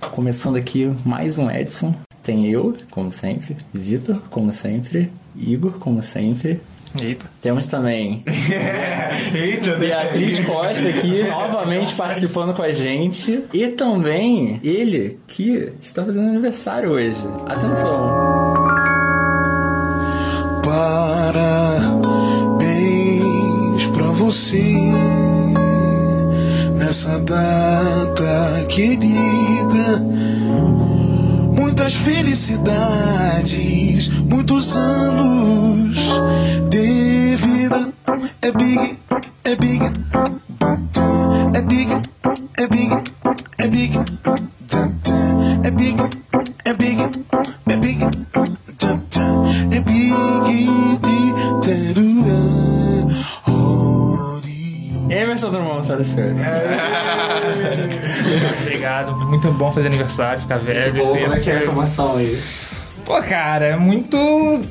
Começando aqui mais um Edson. Tem eu, como sempre, Vitor, como sempre, Igor, como sempre. Eita. Temos também Eita, Beatriz Costa aqui, novamente participando com a gente. E também ele, que está fazendo aniversário hoje. Atenção! Parabéns pra você nessa data querida. Muitas felicidades, muitos anos de vida. É big, é big, bom aniversário, ficar velho. Pô, isso como é que é essa emoção aí? Pô, cara, é muito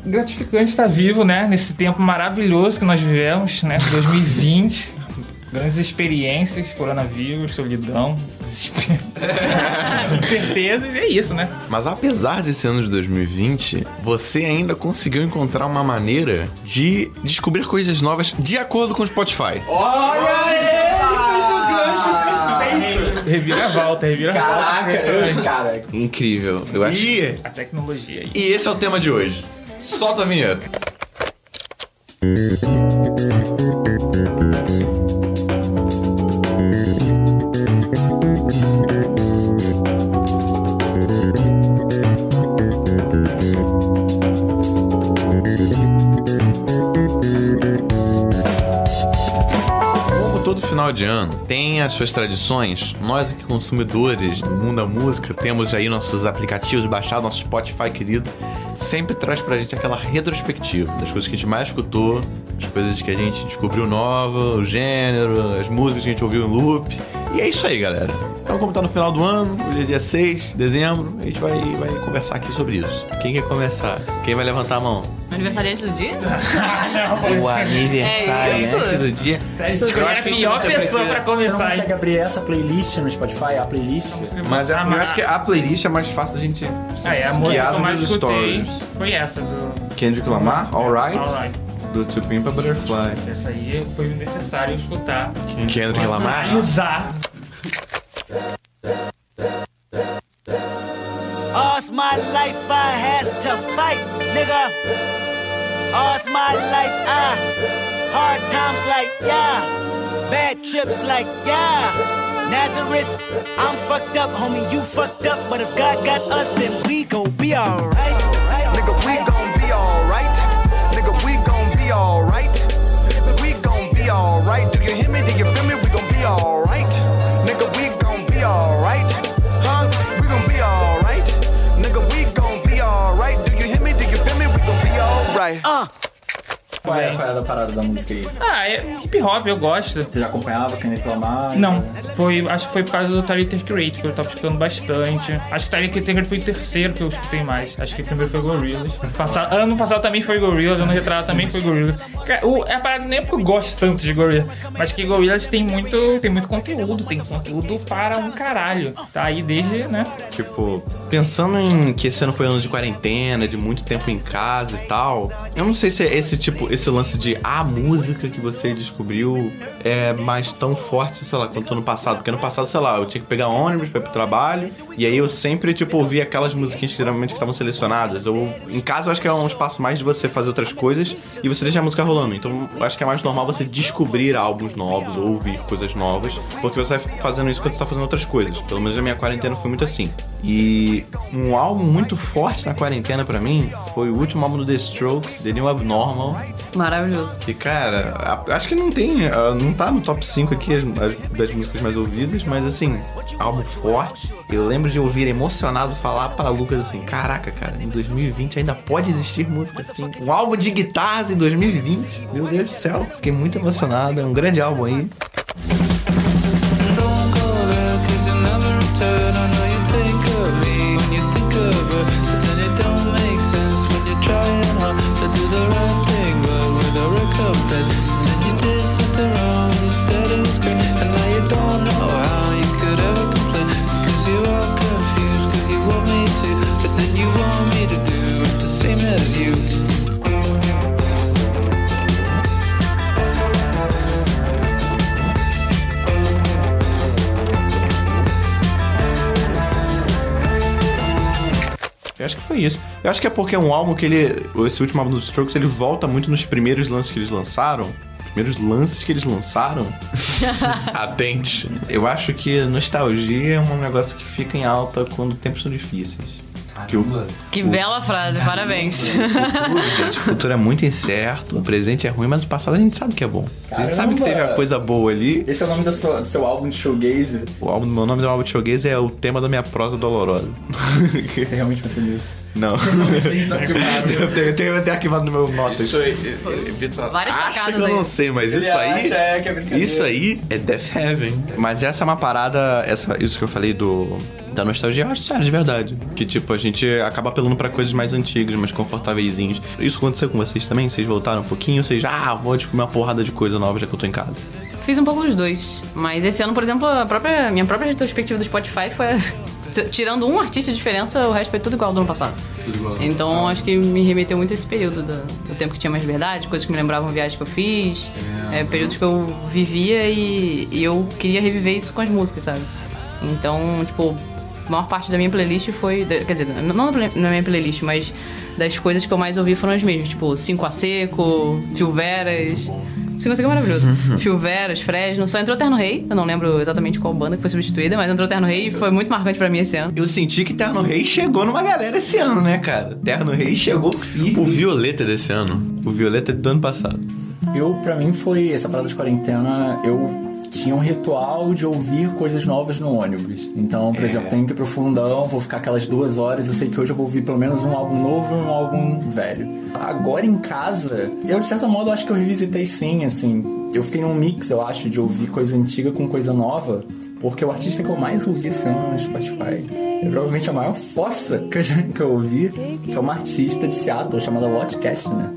gratificante estar vivo, né? Nesse tempo maravilhoso que nós vivemos, né? 2020. Grandes experiências, coronavírus, solidão, desespero. Incertezas, e é isso, né? Mas apesar desse ano de 2020, você ainda conseguiu encontrar uma maneira de descobrir coisas novas de acordo com o Spotify. Olha aí! Reviravolta, reviravolta. Caraca, impressionante. cara. Incrível. Eu acho. E, A tecnologia aí. e esse é o tema de hoje. Solta a vinheta. Final de ano tem as suas tradições, nós aqui consumidores do mundo da música, temos aí nossos aplicativos baixados, nosso Spotify querido, sempre traz pra gente aquela retrospectiva das coisas que a gente mais escutou, as coisas que a gente descobriu nova, o gênero, as músicas que a gente ouviu em loop. E é isso aí, galera. Então, como tá no final do ano, hoje é dia 6 de dezembro, a gente vai, vai conversar aqui sobre isso. Quem quer começar? Quem vai levantar a mão? Aniversariante do dia? O aniversário É do dia. Sério, você é a pior pessoa pra Você não começar, hein? consegue abrir essa playlist no Spotify? A playlist? Mas é, Ah, eu acho que a playlist é mais fácil da gente Ah, é, a que guiar eu dos stories. foi essa do Kendrick Lamar, Alright, Alright. do To Pimp a Butterfly. Essa aí foi necessário escutar. Kendrick Lamar. Analisar. All's my life I has to fight, nigga. All's my life I hard times like yeah, bad trips like yeah. Nazareth, I'm fucked up, homie. You fucked up, but if God got us, then we gon' be alright. Nigga, we gon' be alright. Nigga, we gon' be alright. We gon' be alright. Do you hear me? Do you feel me? We gon' be alright. guy. Uh. Qual é, qual é a parada da música aí? Ah, é hip hop, eu gosto. Você já acompanhava Kendrick Lamar? Não, foi, acho que foi por causa do Tyler The Creator que eu tava escutando bastante. Acho que Tyler The Creator foi o terceiro que eu escutei mais. Acho que o primeiro foi Gorillaz. Passa- ano passado também foi Gorillaz, ano retrasado também foi Gorillaz. O, é a parada nem é porque eu gosto tanto de Gorillaz, mas que Gorillaz tem muito, tem muito conteúdo, tem conteúdo para um caralho. Tá aí desde, né? Tipo, pensando em que esse ano foi ano de quarentena, de muito tempo em casa e tal, eu não sei se é esse tipo, esse lance de a música que você descobriu é mais tão forte, sei lá, quanto ano passado. Porque ano passado, sei lá, eu tinha que pegar ônibus pra ir pro trabalho, e aí eu sempre, tipo, ouvia aquelas musiquinhas que geralmente estavam selecionadas. Ou em casa eu acho que é um espaço mais de você fazer outras coisas e você deixa a música rolando. Então eu acho que é mais normal você descobrir álbuns novos ou ouvir coisas novas, porque você vai fazendo isso quando você tá fazendo outras coisas. Pelo menos na minha quarentena foi muito assim. E um álbum muito forte na quarentena pra mim foi o último álbum do The Strokes, The New Abnormal. Maravilhoso. E cara, acho que não tem, não tá no top 5 aqui as- as- das músicas mais ouvidas, mas assim, álbum forte. Eu lembro de ouvir emocionado falar para Lucas assim: Caraca, cara, em 2020 ainda pode existir música assim. Um álbum de guitarras em 2020. Meu Deus do céu, fiquei muito emocionado. É um grande álbum aí. Acho que foi isso. Eu acho que é porque é um álbum que ele. Esse último álbum dos Strokes, ele volta muito nos primeiros lances que eles lançaram. Primeiros lances que eles lançaram. Atente. Eu acho que nostalgia é um negócio que fica em alta quando tempos são difíceis. Que o Que bela frase, parabéns. futuro, gente, o futuro é muito incerto, o presente é ruim, mas o passado a gente sabe que é bom. A gente sabe que teve a coisa boa ali. Esse é o nome do seu, do seu álbum de showgaze. O álbum, meu nome do álbum de showgaze é o tema da minha prosa dolorosa. Você realmente pensou nisso? Não. Eu, tenho, eu, tenho, tenho arquivado no meu notas. Isso aí, Vitor. Várias Acho que eu aí. não sei, mas isso aí. acha, é, que é isso aí é Death Heaven. Mas essa é uma parada. Essa, isso que eu falei do. Da nostalgia, eu acho sério, de verdade. Que, tipo, a gente acaba apelando pra coisas mais antigas, mais confortáveis. Isso aconteceu com vocês também? Vocês voltaram um pouquinho? Vocês, ah, vou descobrir uma porrada de coisa nova já que eu tô em casa. Fiz um pouco dos dois. Mas esse ano, por exemplo, a própria, minha própria retrospectiva do Spotify foi. Tirando um artista de diferença, o resto foi tudo igual do ano passado. Então acho que me remeteu muito a esse período do, do tempo que tinha mais liberdade, coisas que me lembravam viagens que eu fiz, é, períodos que eu vivia e, e eu queria reviver isso com as músicas, sabe? Então, tipo, a maior parte da minha playlist foi. Quer dizer, não na minha playlist, mas das coisas que eu mais ouvi foram as mesmas. Tipo, 5 a Seco, Fio Veras. 5 a Seco é maravilhoso. Fio Veras, Fresno. Só entrou Terno Rei. Eu não lembro exatamente qual banda que foi substituída, mas entrou Terno Rei e foi muito marcante pra mim esse ano. Eu senti que Terno Rei chegou numa galera esse ano, né, cara? Terno Rei chegou firme. O Violeta desse ano. O Violeta é do ano passado. Eu, pra mim, foi essa parada de quarentena. Eu tinha um ritual de ouvir coisas novas no ônibus. Então, por exemplo, tenho que ir pro fundão, vou ficar aquelas duas horas. Eu sei que hoje eu vou ouvir pelo menos um álbum novo e um álbum velho. Agora em casa, eu de certo modo acho que eu revisitei sim, assim. Eu fiquei num mix, eu acho, de ouvir coisa antiga com coisa nova. Porque o artista que eu mais ouvi esse ano no Spotify é provavelmente a maior fossa que eu, já- que eu ouvi, que é uma artista de Seattle chamada Watchcast, né?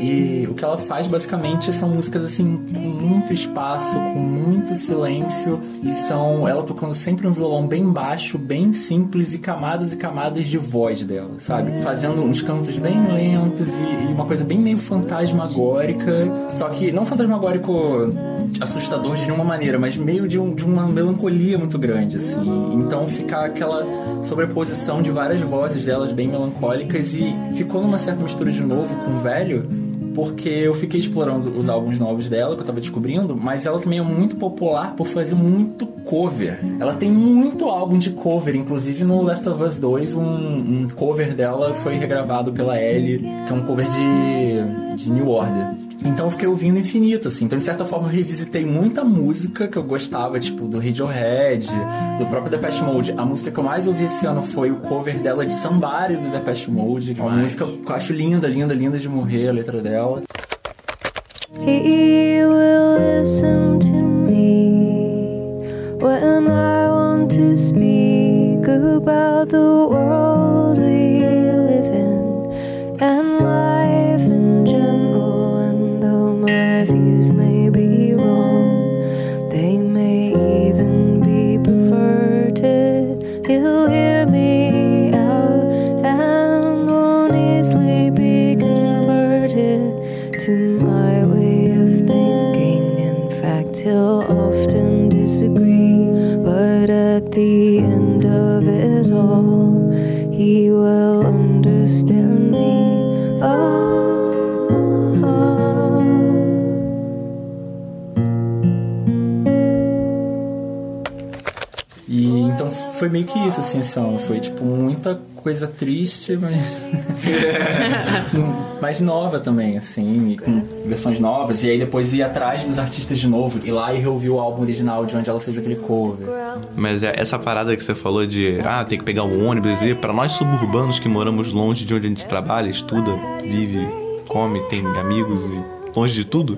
E o que ela faz basicamente são músicas assim com muito espaço, com muito silêncio e são ela tocando sempre um violão bem baixo, bem simples e camadas e camadas de voz dela, sabe? Fazendo uns cantos bem lentos e, e uma coisa bem meio fantasmagórica, só que não fantasmagórico assustador de nenhuma maneira, mas meio de, um- de uma melancolia muito grande, assim. Então fica aquela sobreposição de várias vozes delas bem melancólicas e ficou numa certa mistura de novo com o velho, porque eu fiquei explorando os álbuns novos dela, que eu tava descobrindo, mas ela também é muito popular por fazer muito cover. Ela tem muito álbum de cover, inclusive no Last of Us 2, um, um cover dela foi regravado pela Ellie, que é um cover de, de New Order. Então eu fiquei ouvindo infinito, assim. Então, de certa forma, eu revisitei muita música que eu gostava, tipo, do Radiohead, do próprio Depeche Mode. A música que eu mais ouvi esse ano foi o cover dela de Somebody do Depeche Mode, que é uma música que eu acho linda, linda, linda de morrer, a letra dela. He will listen to me when I want to speak about the world foi meio que isso, assim, ano. Foi tipo muita coisa triste, mas. mais nova também, assim, e com versões novas. E aí depois ir atrás dos artistas de novo, ir lá e reouvir o álbum original de onde ela fez aquele cover. Mas é essa parada que você falou de, ah, tem que pegar um ônibus e para nós suburbanos que moramos longe de onde a gente trabalha, estuda, vive, come, tem amigos e longe de tudo,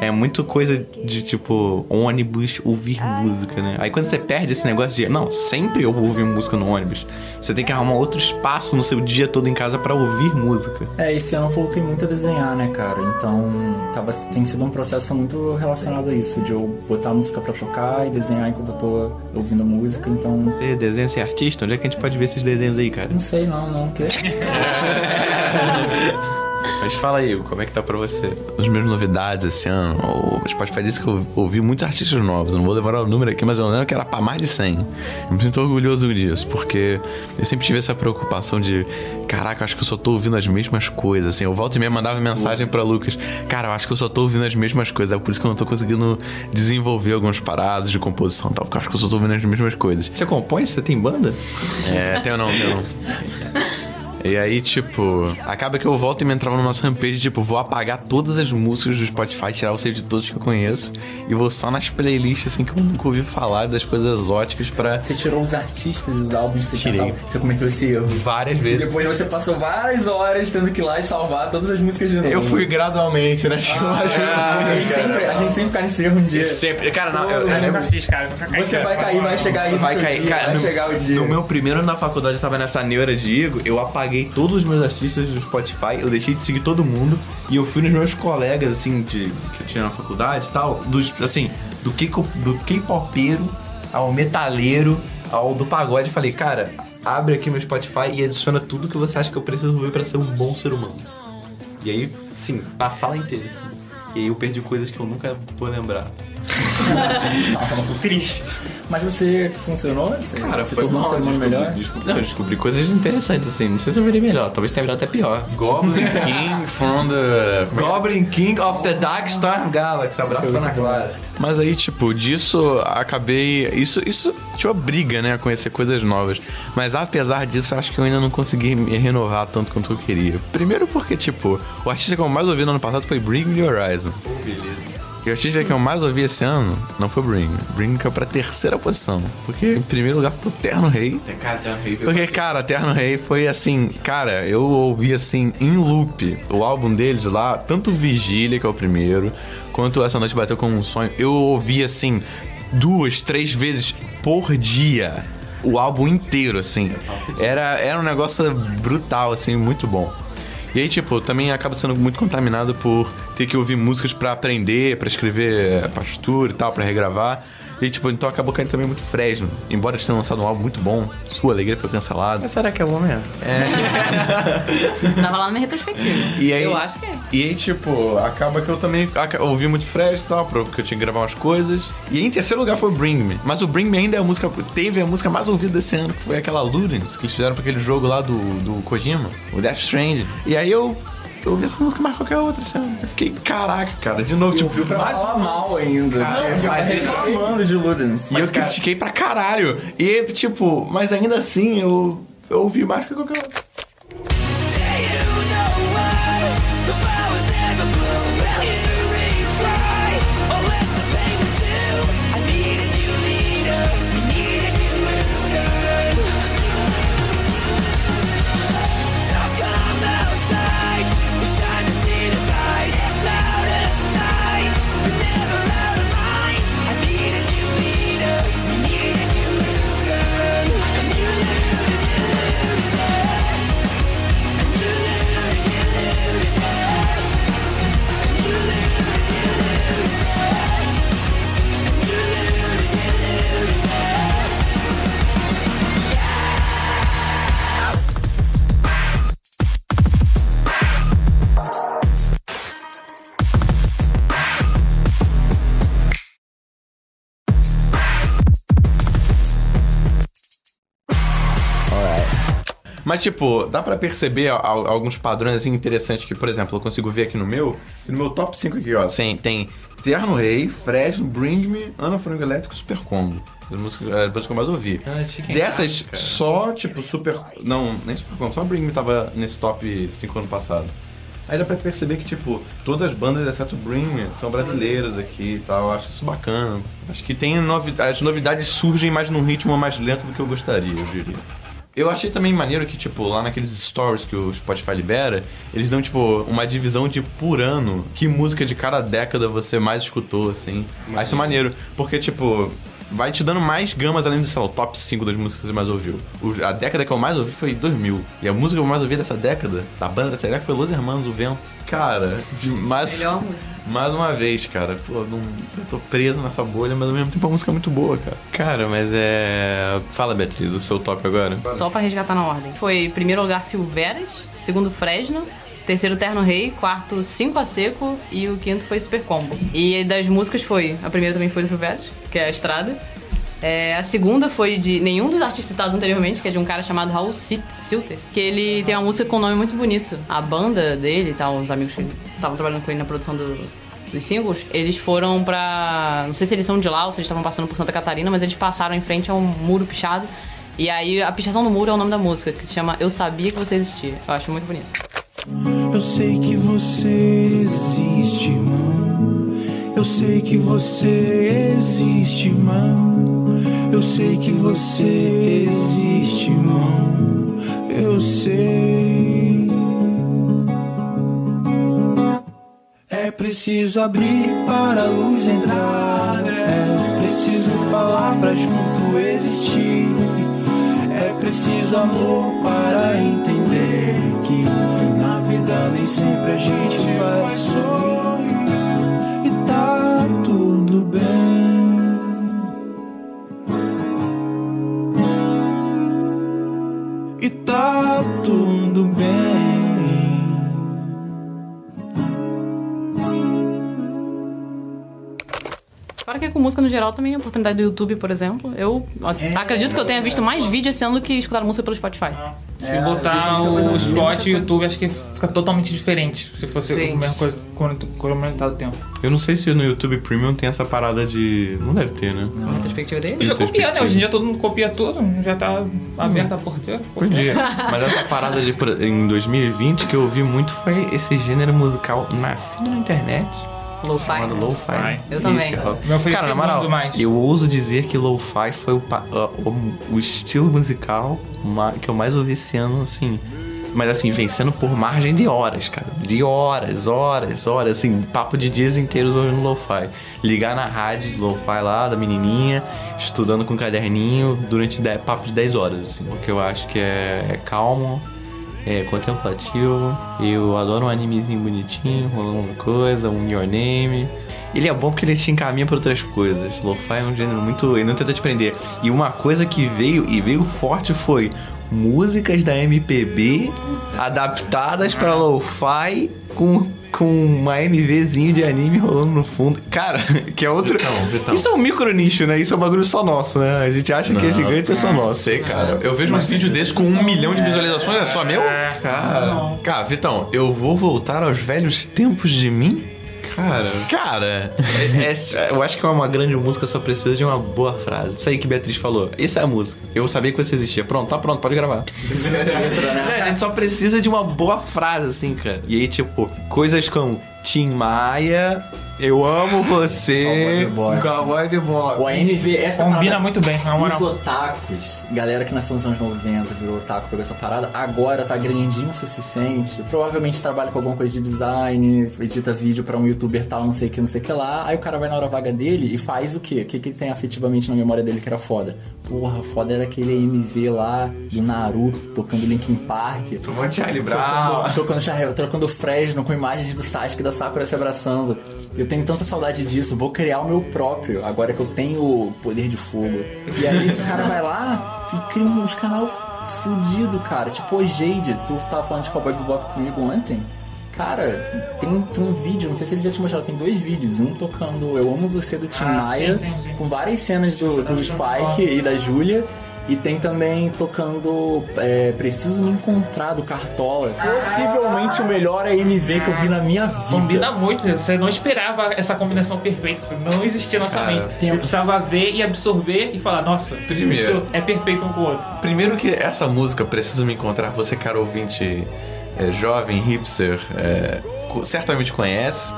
é muito coisa de tipo ônibus ouvir música, né? Aí quando você perde esse negócio de não, sempre eu vou ouvir música no ônibus, você tem que arrumar outro espaço no seu dia todo em casa pra ouvir música. É, esse ano eu voltei muito a desenhar, né, cara? Então tava, tem sido um processo muito relacionado a isso, de eu botar a música pra tocar e desenhar enquanto eu tô ouvindo música, então. Você desenha ser artista? Onde é que a gente pode ver esses desenhos aí, cara? Não sei não, não. Que... Mas fala aí, como é que tá pra você? As minhas novidades esse ano, o Spotify disse que eu ouvi muitos artistas novos. Eu não vou levar o número aqui, mas eu lembro que era pra mais de 100. Eu me sinto orgulhoso disso, porque eu sempre tive essa preocupação de, caraca, acho que eu só tô ouvindo as mesmas coisas. Assim, eu volto e meia mandava mensagem pra Lucas, cara, eu acho que eu só tô ouvindo as mesmas coisas. É por isso que eu não tô conseguindo desenvolver algumas paradas de composição e tal, porque eu acho que eu só tô ouvindo as mesmas coisas. Você compõe? Você tem banda? É, tenho não, tenho não. E aí, tipo, acaba que eu volto e me entrava no nosso rampage, tipo, vou apagar todas as músicas do Spotify, tirar o save de todos que eu conheço, e vou só nas playlists, assim, que eu nunca ouvi falar, das coisas exóticas pra. Você tirou os artistas e os álbuns que você Tirei. tinha salvo. Você cometeu esse erro. Várias E vezes. depois você passou várias horas tendo que ir lá e salvar todas as músicas de novo. Eu fui gradualmente, né? Tipo, eu acho a, gente sempre, a gente sempre cai nesse erro um dia. Sempre. Cara, não, eu, Eu eu nunca lembro. fiz, cara. Nunca caí Você vai cair, vai chegar aí Vai cair, dia, cara. vai no, chegar o dia. no meu primeiro ano na faculdade, eu tava nessa neura de Igor, eu apaguei todos os meus artistas do Spotify, eu deixei de seguir todo mundo e eu fui nos meus colegas, assim, de, que eu tinha na faculdade e tal, dos, assim, do K-popeiro ao metaleiro ao do pagode, e falei, cara, abre aqui meu Spotify e adiciona tudo que você acha que eu preciso ouvir pra ser um bom ser humano. E aí, sim, na sala inteira, assim. E aí eu perdi coisas que eu nunca vou lembrar. Triste. Mas você funcionou? Você, Cara, você foi tornou um ser humano descobri, melhor? descobri- não, eu descobri coisas interessantes, assim. Não sei se eu virei melhor, talvez tenha virado até pior. Goblin King from the... Goblin King of the Dark Star Galaxy. Abraço pra Ana Clara. Mas aí, tipo, disso acabei... Isso, isso te obriga, né, a conhecer coisas novas. Mas apesar disso, eu acho que eu ainda não consegui me renovar tanto quanto eu queria. Primeiro porque, tipo, o artista que eu mais ouvi no ano passado foi Bring Me Horizon. E o artista que eu mais ouvi esse ano não foi Bring. Bring caiu pra terceira posição. Porque em primeiro lugar ficou Terno Rei. Porque, cara, Terno Rei foi assim, cara, eu ouvi assim em loop o álbum deles lá, tanto Vigília, que é o primeiro, quanto Essa Noite Bateu como um Sonho. Eu ouvi assim duas, três vezes por dia o álbum inteiro, assim. Era, era um negócio brutal, assim, muito bom. E aí, tipo, também acaba sendo muito contaminado por ter que ouvir músicas pra aprender, pra escrever partitura e tal, pra regravar. E, tipo, então acabou caindo também muito Fresno. Embora eles tenham lançado um álbum muito bom, Sua Alegria foi cancelado. Mas será que é bom mesmo? Tava lá na minha retrospectiva. E aí- Eu acho que é. E aí, tipo, acaba que eu também ouvi muito Fresno e tal, porque eu tinha que gravar umas coisas. E aí, em terceiro lugar foi o Bring Me. Mas o Bring Me ainda é a música. Teve a música mais ouvida desse ano, que foi aquela Ludens, que eles fizeram pra aquele jogo lá do, do Kojima, o Death Stranding. E aí eu. Eu ouvi essa música mais que qualquer outra ano. Eu fiquei, caraca, cara, de novo, Eu tipo, pra mais falar mal ainda. Cara, mas eu isso- reclamando de Ludens. E eu critiquei pra caralho. E, tipo, mas ainda assim eu, eu ouvi mais que qualquer outro. Mas, tipo, dá pra perceber alguns padrões assim, interessantes que, por exemplo, eu consigo ver aqui no meu. No meu top 5 aqui, ó. Assim, tem Terno Rei, Fresno, Bring Me, Ana Frango Elétrico e Super Combo. As músicas, as músicas que eu mais ouvi. Dessas, só, tipo, Super. Não, nem Super Combo, só Bring Me tava nesse top 5 ano passado. Aí dá pra perceber que, tipo, todas as bandas, exceto Bring Me, são brasileiras aqui e tal. Eu acho isso bacana. Acho que tem novidades. As novidades surgem mais num ritmo mais lento do que eu gostaria, eu diria. Eu achei também maneiro que, tipo, lá naqueles stories que o Spotify libera, eles dão, tipo, uma divisão de por ano que música de cada década você mais escutou, assim. Acho isso maneiro, porque, tipo, vai te dando mais gamas além do, sei lá, o top 5 das músicas que você mais ouviu. O- a década que eu mais ouvi foi 2000. E a música que eu mais ouvi dessa década, da banda dessa década, foi Los Hermanos, O Vento. Cara, de, mais, Melhor música. mais uma vez, cara. Pô, não, eu tô preso nessa bolha, mas ao mesmo tempo a música é muito boa, cara. Cara, mas é... Fala, Beatriz, o seu top agora. Só pra resgatar na ordem. Foi primeiro lugar Phil Veras, segundo Fresno, terceiro Terno Rei, quarto Cinco a Seco e o quinto foi Super Combo. E das músicas foi, a primeira também foi do Veras, que é a Estrada. É, a segunda foi de nenhum dos artistas citados anteriormente, que é de um cara chamado Raul Sil- Silter, que ele tem uma música com um nome muito bonito. A banda dele e tal, os amigos que estavam trabalhando com ele na produção do, dos singles, eles foram pra. Não sei se eles são de lá ou se eles estavam passando por Santa Catarina, mas eles passaram em frente a um muro pichado. E aí a pichação do muro é o nome da música, que se chama Eu Sabia Que Você Existia. Eu acho muito bonito. Eu sei que você existe, irmão. Eu sei que você existe, irmão. Eu sei que você existe, irmão. Eu sei. É preciso abrir para a luz entrar. É preciso falar para junto existir. Preciso amor para entender que na vida nem sempre a gente vai sorrir. E tá tudo bem. Que com música no geral também, a oportunidade do YouTube, por exemplo. Eu acredito que eu tenha visto mais vídeo esse ano do que escutar música pelo Spotify. Se botar o Spot e o YouTube, acho que fica totalmente diferente. Se fosse Sim. a mesma coisa aumentar o tempo. Eu não sei se no YouTube Premium tem essa parada de... Não deve ter, né? A retrospectiva dele. Já copia, né? Hoje em dia todo mundo copia tudo, já tá aberta a porteira. Podia. Mas essa parada de em 2020 que eu ouvi muito foi esse gênero musical nascido na internet. Lo-fi. Chamado Lo-Fi. Eu também. Meu foi o Cara, na moral, mais. eu ouso dizer que Lo-Fi foi o, o- estilo musical que eu mais ouvi esse ano, assim. Mas assim, vencendo por margem de horas, cara. De horas, horas, horas. Assim, papo de dias inteiros ouvindo Lo-Fi. Ligar na rádio Lo-Fi lá, da menininha, estudando com um caderninho durante de, papo de 10 horas, assim. Porque eu acho que é, é calmo, é contemplativo. Eu adoro um animezinho bonitinho, rolando uma coisa, um Your Name. Ele é bom porque ele te encaminha para outras coisas. Lo-fi é um gênero muito. Ele não tenta te prender. E uma coisa que veio, e veio forte, foi músicas da MPB adaptadas para Lo-fi com, com uma MVzinho de anime rolando no fundo. Cara, que é outro. Vitão, Vitão. Isso é um micro nicho, né? Isso é um bagulho só nosso, né? A gente acha que é gigante, é só nosso. Sei, cara. Eu vejo uns vídeos desses com um milhão de visualizações, é só meu? Cara, cara, Vitão, eu vou voltar aos velhos tempos de mim? Cara, cara, é- é- eu acho que uma grande música só precisa de uma boa frase. Isso aí que Beatriz falou. Isso é a música. Eu sabia que você existia. Pronto, tá pronto, pode gravar. Não, a gente só precisa de uma boa frase, assim, cara. E aí, tipo, coisas como Tim Maia, eu amo você, Cowboy Bebop. Cowboy Bebop. O AMV, essa Combina parada- muito bem, na moral. Os otakus, galera que nasceu nos anos 90, virou otaku, pegou essa parada, agora tá grandinho o suficiente. Provavelmente trabalha com alguma coisa de design, edita vídeo pra um youtuber tal, não sei o que, não sei o que lá. Aí o cara vai na hora vaga dele e faz o quê? O que, que ele tem afetivamente na memória dele que era foda? Porra, foda era aquele AMV lá do Naruto tocando Linkin Park. Tomou Charlie Brown. Tocando, tocando, trocando Fresno com imagens do Sasuke e da Sakura se abraçando. Eu tenho tanta saudade disso, vou criar o meu próprio, agora que eu tenho o poder de fogo. E aí esse cara vai lá e cria uns canal fudido, cara. Tipo o Jade, tu tava falando de Cowboy Bebop comigo ontem. Cara, tem, tem um vídeo, não sei se ele já te mostrou, tem dois vídeos. Um tocando Eu Amo Você do Tim Ah, Maia, sim, sim, sim. com várias cenas do, do Spike e da Julia. E tem também tocando é, Preciso Me Encontrar do Cartola. Possivelmente o melhor AMV que eu vi na minha vida. Combina muito, você não esperava essa combinação perfeita, isso não existia na sua Cara, mente. tem- Você precisava ver e absorver e falar, nossa, Primeiro. isso é perfeito um com o outro. Primeiro que essa música Preciso Me Encontrar, você, cara ouvinte é, jovem, hipster, é, certamente conhece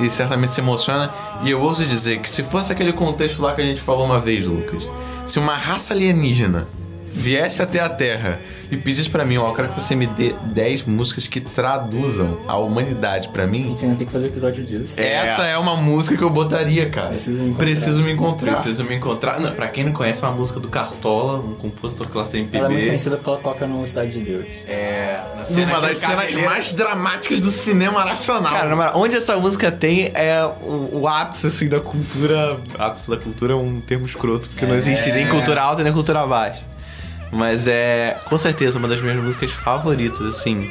e certamente se emociona. E eu ouso dizer que se fosse aquele contexto lá que a gente falou uma vez, Lucas, se uma raça alienígena viesse até a Terra e pedisse pra mim, ó, eu quero que você me dê 10 músicas que traduzam a humanidade pra A mim, gente ainda tem que fazer episódio disso. essa é uma música que eu botaria, cara. Preciso me encontrar. Preciso me encontrar. Preciso me encontrar. Não, pra quem não conhece, é uma música do Cartola, um compositor classe MPB. Ela é muito conhecida porque ela toca no Cidade de Deus. É, na Uma cena das cenas mais dramáticas do cinema nacional. Cara, na moral, onde essa música tem é o, o ápice, assim, da cultura. Ápice da cultura é um termo escroto, porque não existe nem cultura alta nem cultura baixa. Mas é, com certeza, uma das minhas músicas favoritas, assim.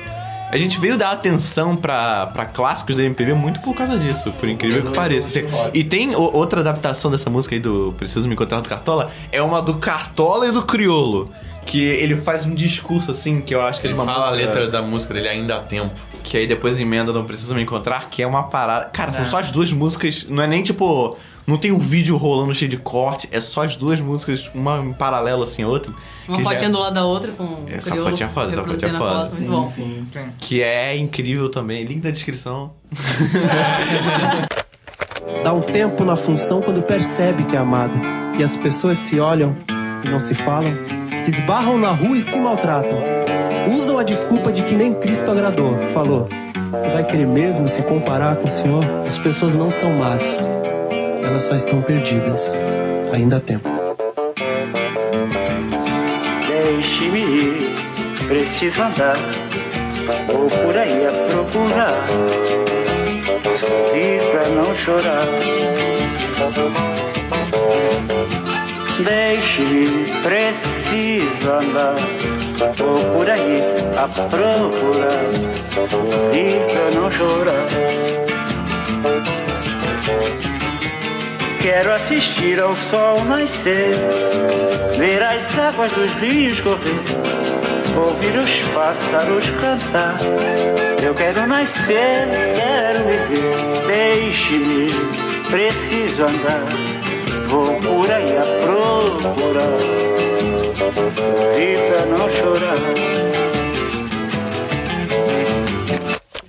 A gente veio dar atenção pra, pra clássicos da MPB muito por causa disso, por incrível que pareça. assim. E tem o- outra adaptação dessa música aí do Preciso Me Encontrar do Cartola, é uma do Cartola e do Criolo. Que ele faz um discurso, assim, que eu acho que é de Ele uma fala a música- letra da música dele ainda há tempo. que aí depois emenda Não Preciso Me Encontrar, que é uma parada. Cara, são só as duas músicas. Não é nem tipo. Não tem um vídeo rolando cheio de corte, é só as duas músicas, uma em paralelo assim a outra. Uma que já- fotinha do lado da outra com o Essa fotinha é foda, essa fotinha é foda. foto, muito bom. sim. Que é incrível também. Link na descrição. Dá um tempo na função quando percebe que é amado. E as pessoas se olham e não se falam, se esbarram na rua e se maltratam. Usam a desculpa de que nem Cristo agradou. Falou: Você vai querer mesmo se comparar com o Senhor? As pessoas não são más, elas só estão perdidas. Ainda há tempo. Deixe-me ir, preciso andar, vou por aí a procurar, sorrir pra não chorar. Deixe-me preciso andar, vou por aí a procurar, sorrir pra não chorar. Quero assistir ao sol nascer, ver as águas dos rios correr, ouvir os pássaros cantar. Eu quero nascer, quero viver, deixe-me, preciso andar. Vou por aí a procurar, vida não chorar.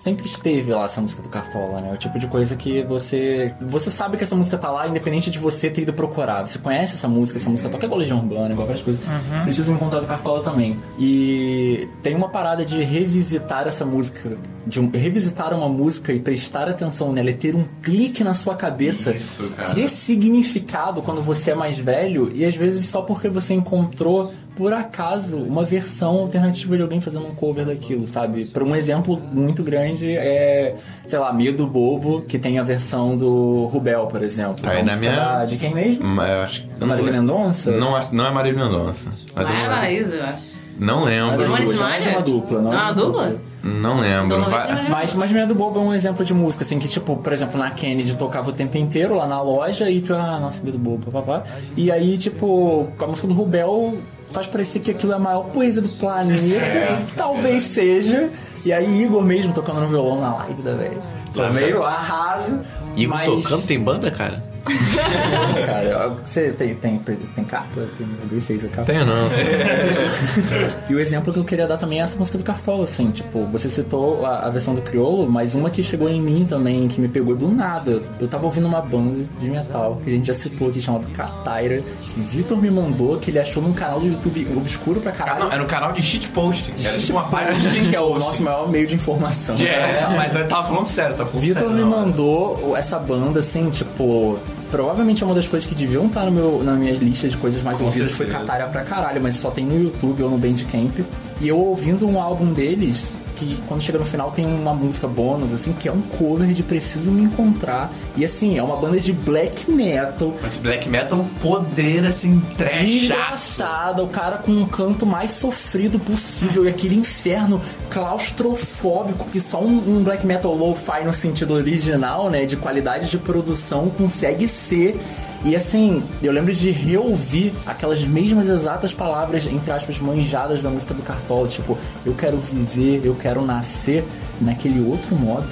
Sempre esteve lá essa música do Cartola, né? O tipo de coisa que você. Você sabe que essa música tá lá, independente de você ter ido procurar. Você conhece essa música, essa música toca igual Legião Urbana, igual várias coisas. Preciso me encontrar do Cartola também. E tem uma parada de revisitar essa música. De um- revisitar uma música e prestar atenção nela e ter um clique na sua cabeça. Isso, cara. Ressignificado quando você é mais velho e às vezes só porque você encontrou por acaso uma versão alternativa de alguém fazendo um cover daquilo, sabe? Por um exemplo muito grande é, sei lá, Medo Bobo, que tem a versão do Rubel, por exemplo. Tá aí Uma na minha- da- De quem mesmo? Eu acho que. não Marília. Mendonça? Não, acho- não é Marília Mendonça. Mas não, Maraíza, eu acho. não lembro. Simone Simaria? não é uma dupla, não é Ah, uma dupla? Não lembro. Então não Vai- Mas, mas Medo Bobo é um exemplo de música, assim, que tipo, por exemplo, na Kennedy tocava o tempo inteiro lá na loja e tu, ah, nossa, Medo Bobo, papapá. E aí, tipo, com a música do Rubel faz parecer que aquilo é a maior poesia do planeta. Talvez seja. E aí, Igor mesmo tocando no violão na live da velha. Tô meio arraso. Igor mas... tocando, tem banda, cara? Cara, você tem, tem, tem capa? Tem, alguém fez a capa? Tenho não. E o exemplo que eu queria dar também é essa música do Cartola, assim, tipo, você citou a, a versão do Criolo, mas uma que chegou em mim também, que me pegou do nada. Eu tava ouvindo uma banda de metal, que a gente já citou aqui, chamado Kataira, que Vitor me mandou, que ele achou num canal do YouTube obscuro pra Ah, caralho. não, era um canal de shitpost. Era tipo uma página de que é o shitpost. nosso maior meio de informação. É, mas eu tava falando sério, tá falando Vitor me mandou essa banda, assim, tipo. Provavelmente é uma das coisas que deviam estar no meu, na minha lista de coisas mais Com ouvidas. Foi certeza. Catária pra caralho, mas só tem no YouTube ou no Bandcamp. E eu ouvindo um álbum deles, que quando chega no final tem uma música bônus, assim, que é um cover de Preciso Me Encontrar. E assim, é uma banda de black metal. Mas black metal podreira, assim, trechaço. Engraçada, o cara com um canto mais sofrido possível e aquele inferno claustrofóbico que só um, um black metal lo-fi no sentido original, né, de qualidade de produção consegue ser. E assim, eu lembro de reouvir aquelas mesmas exatas palavras, entre aspas, manjadas da música do Cartola, tipo, eu quero viver, eu quero nascer naquele outro modo,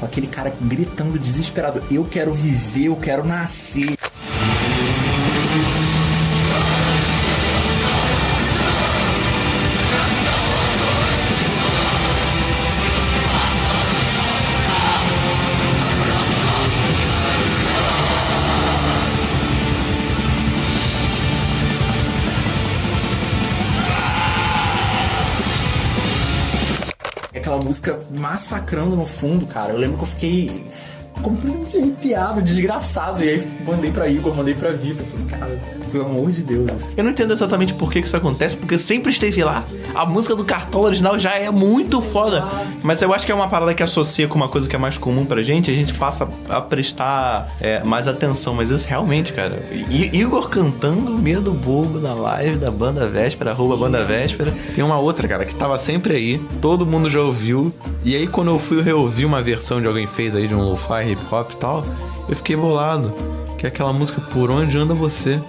com aquele cara gritando desesperado, eu quero viver, eu quero nascer. Música massacrando no fundo, cara. Eu lembro que eu fiquei completamente arrepiado, desgraçado. E aí mandei pra Igor, mandei pra Vitor. Falei, cara, pelo amor de Deus. Eu não entendo exatamente por que que isso acontece, porque sempre esteve lá. A música do Cartola original já é muito foda. Mas eu acho que é uma parada que associa com uma coisa que é mais comum pra gente, a gente passa a prestar é, mais atenção. Mas isso realmente, cara. I- Igor cantando Medo Bobo na live da Banda Véspera, arroba Banda Véspera. Tem uma outra, cara, que tava sempre aí, todo mundo já ouviu. E aí quando eu fui reouvir uma versão de alguém fez aí de um lo-fi hip hop e tal, eu fiquei bolado. Que é aquela música Por Onde Anda Você.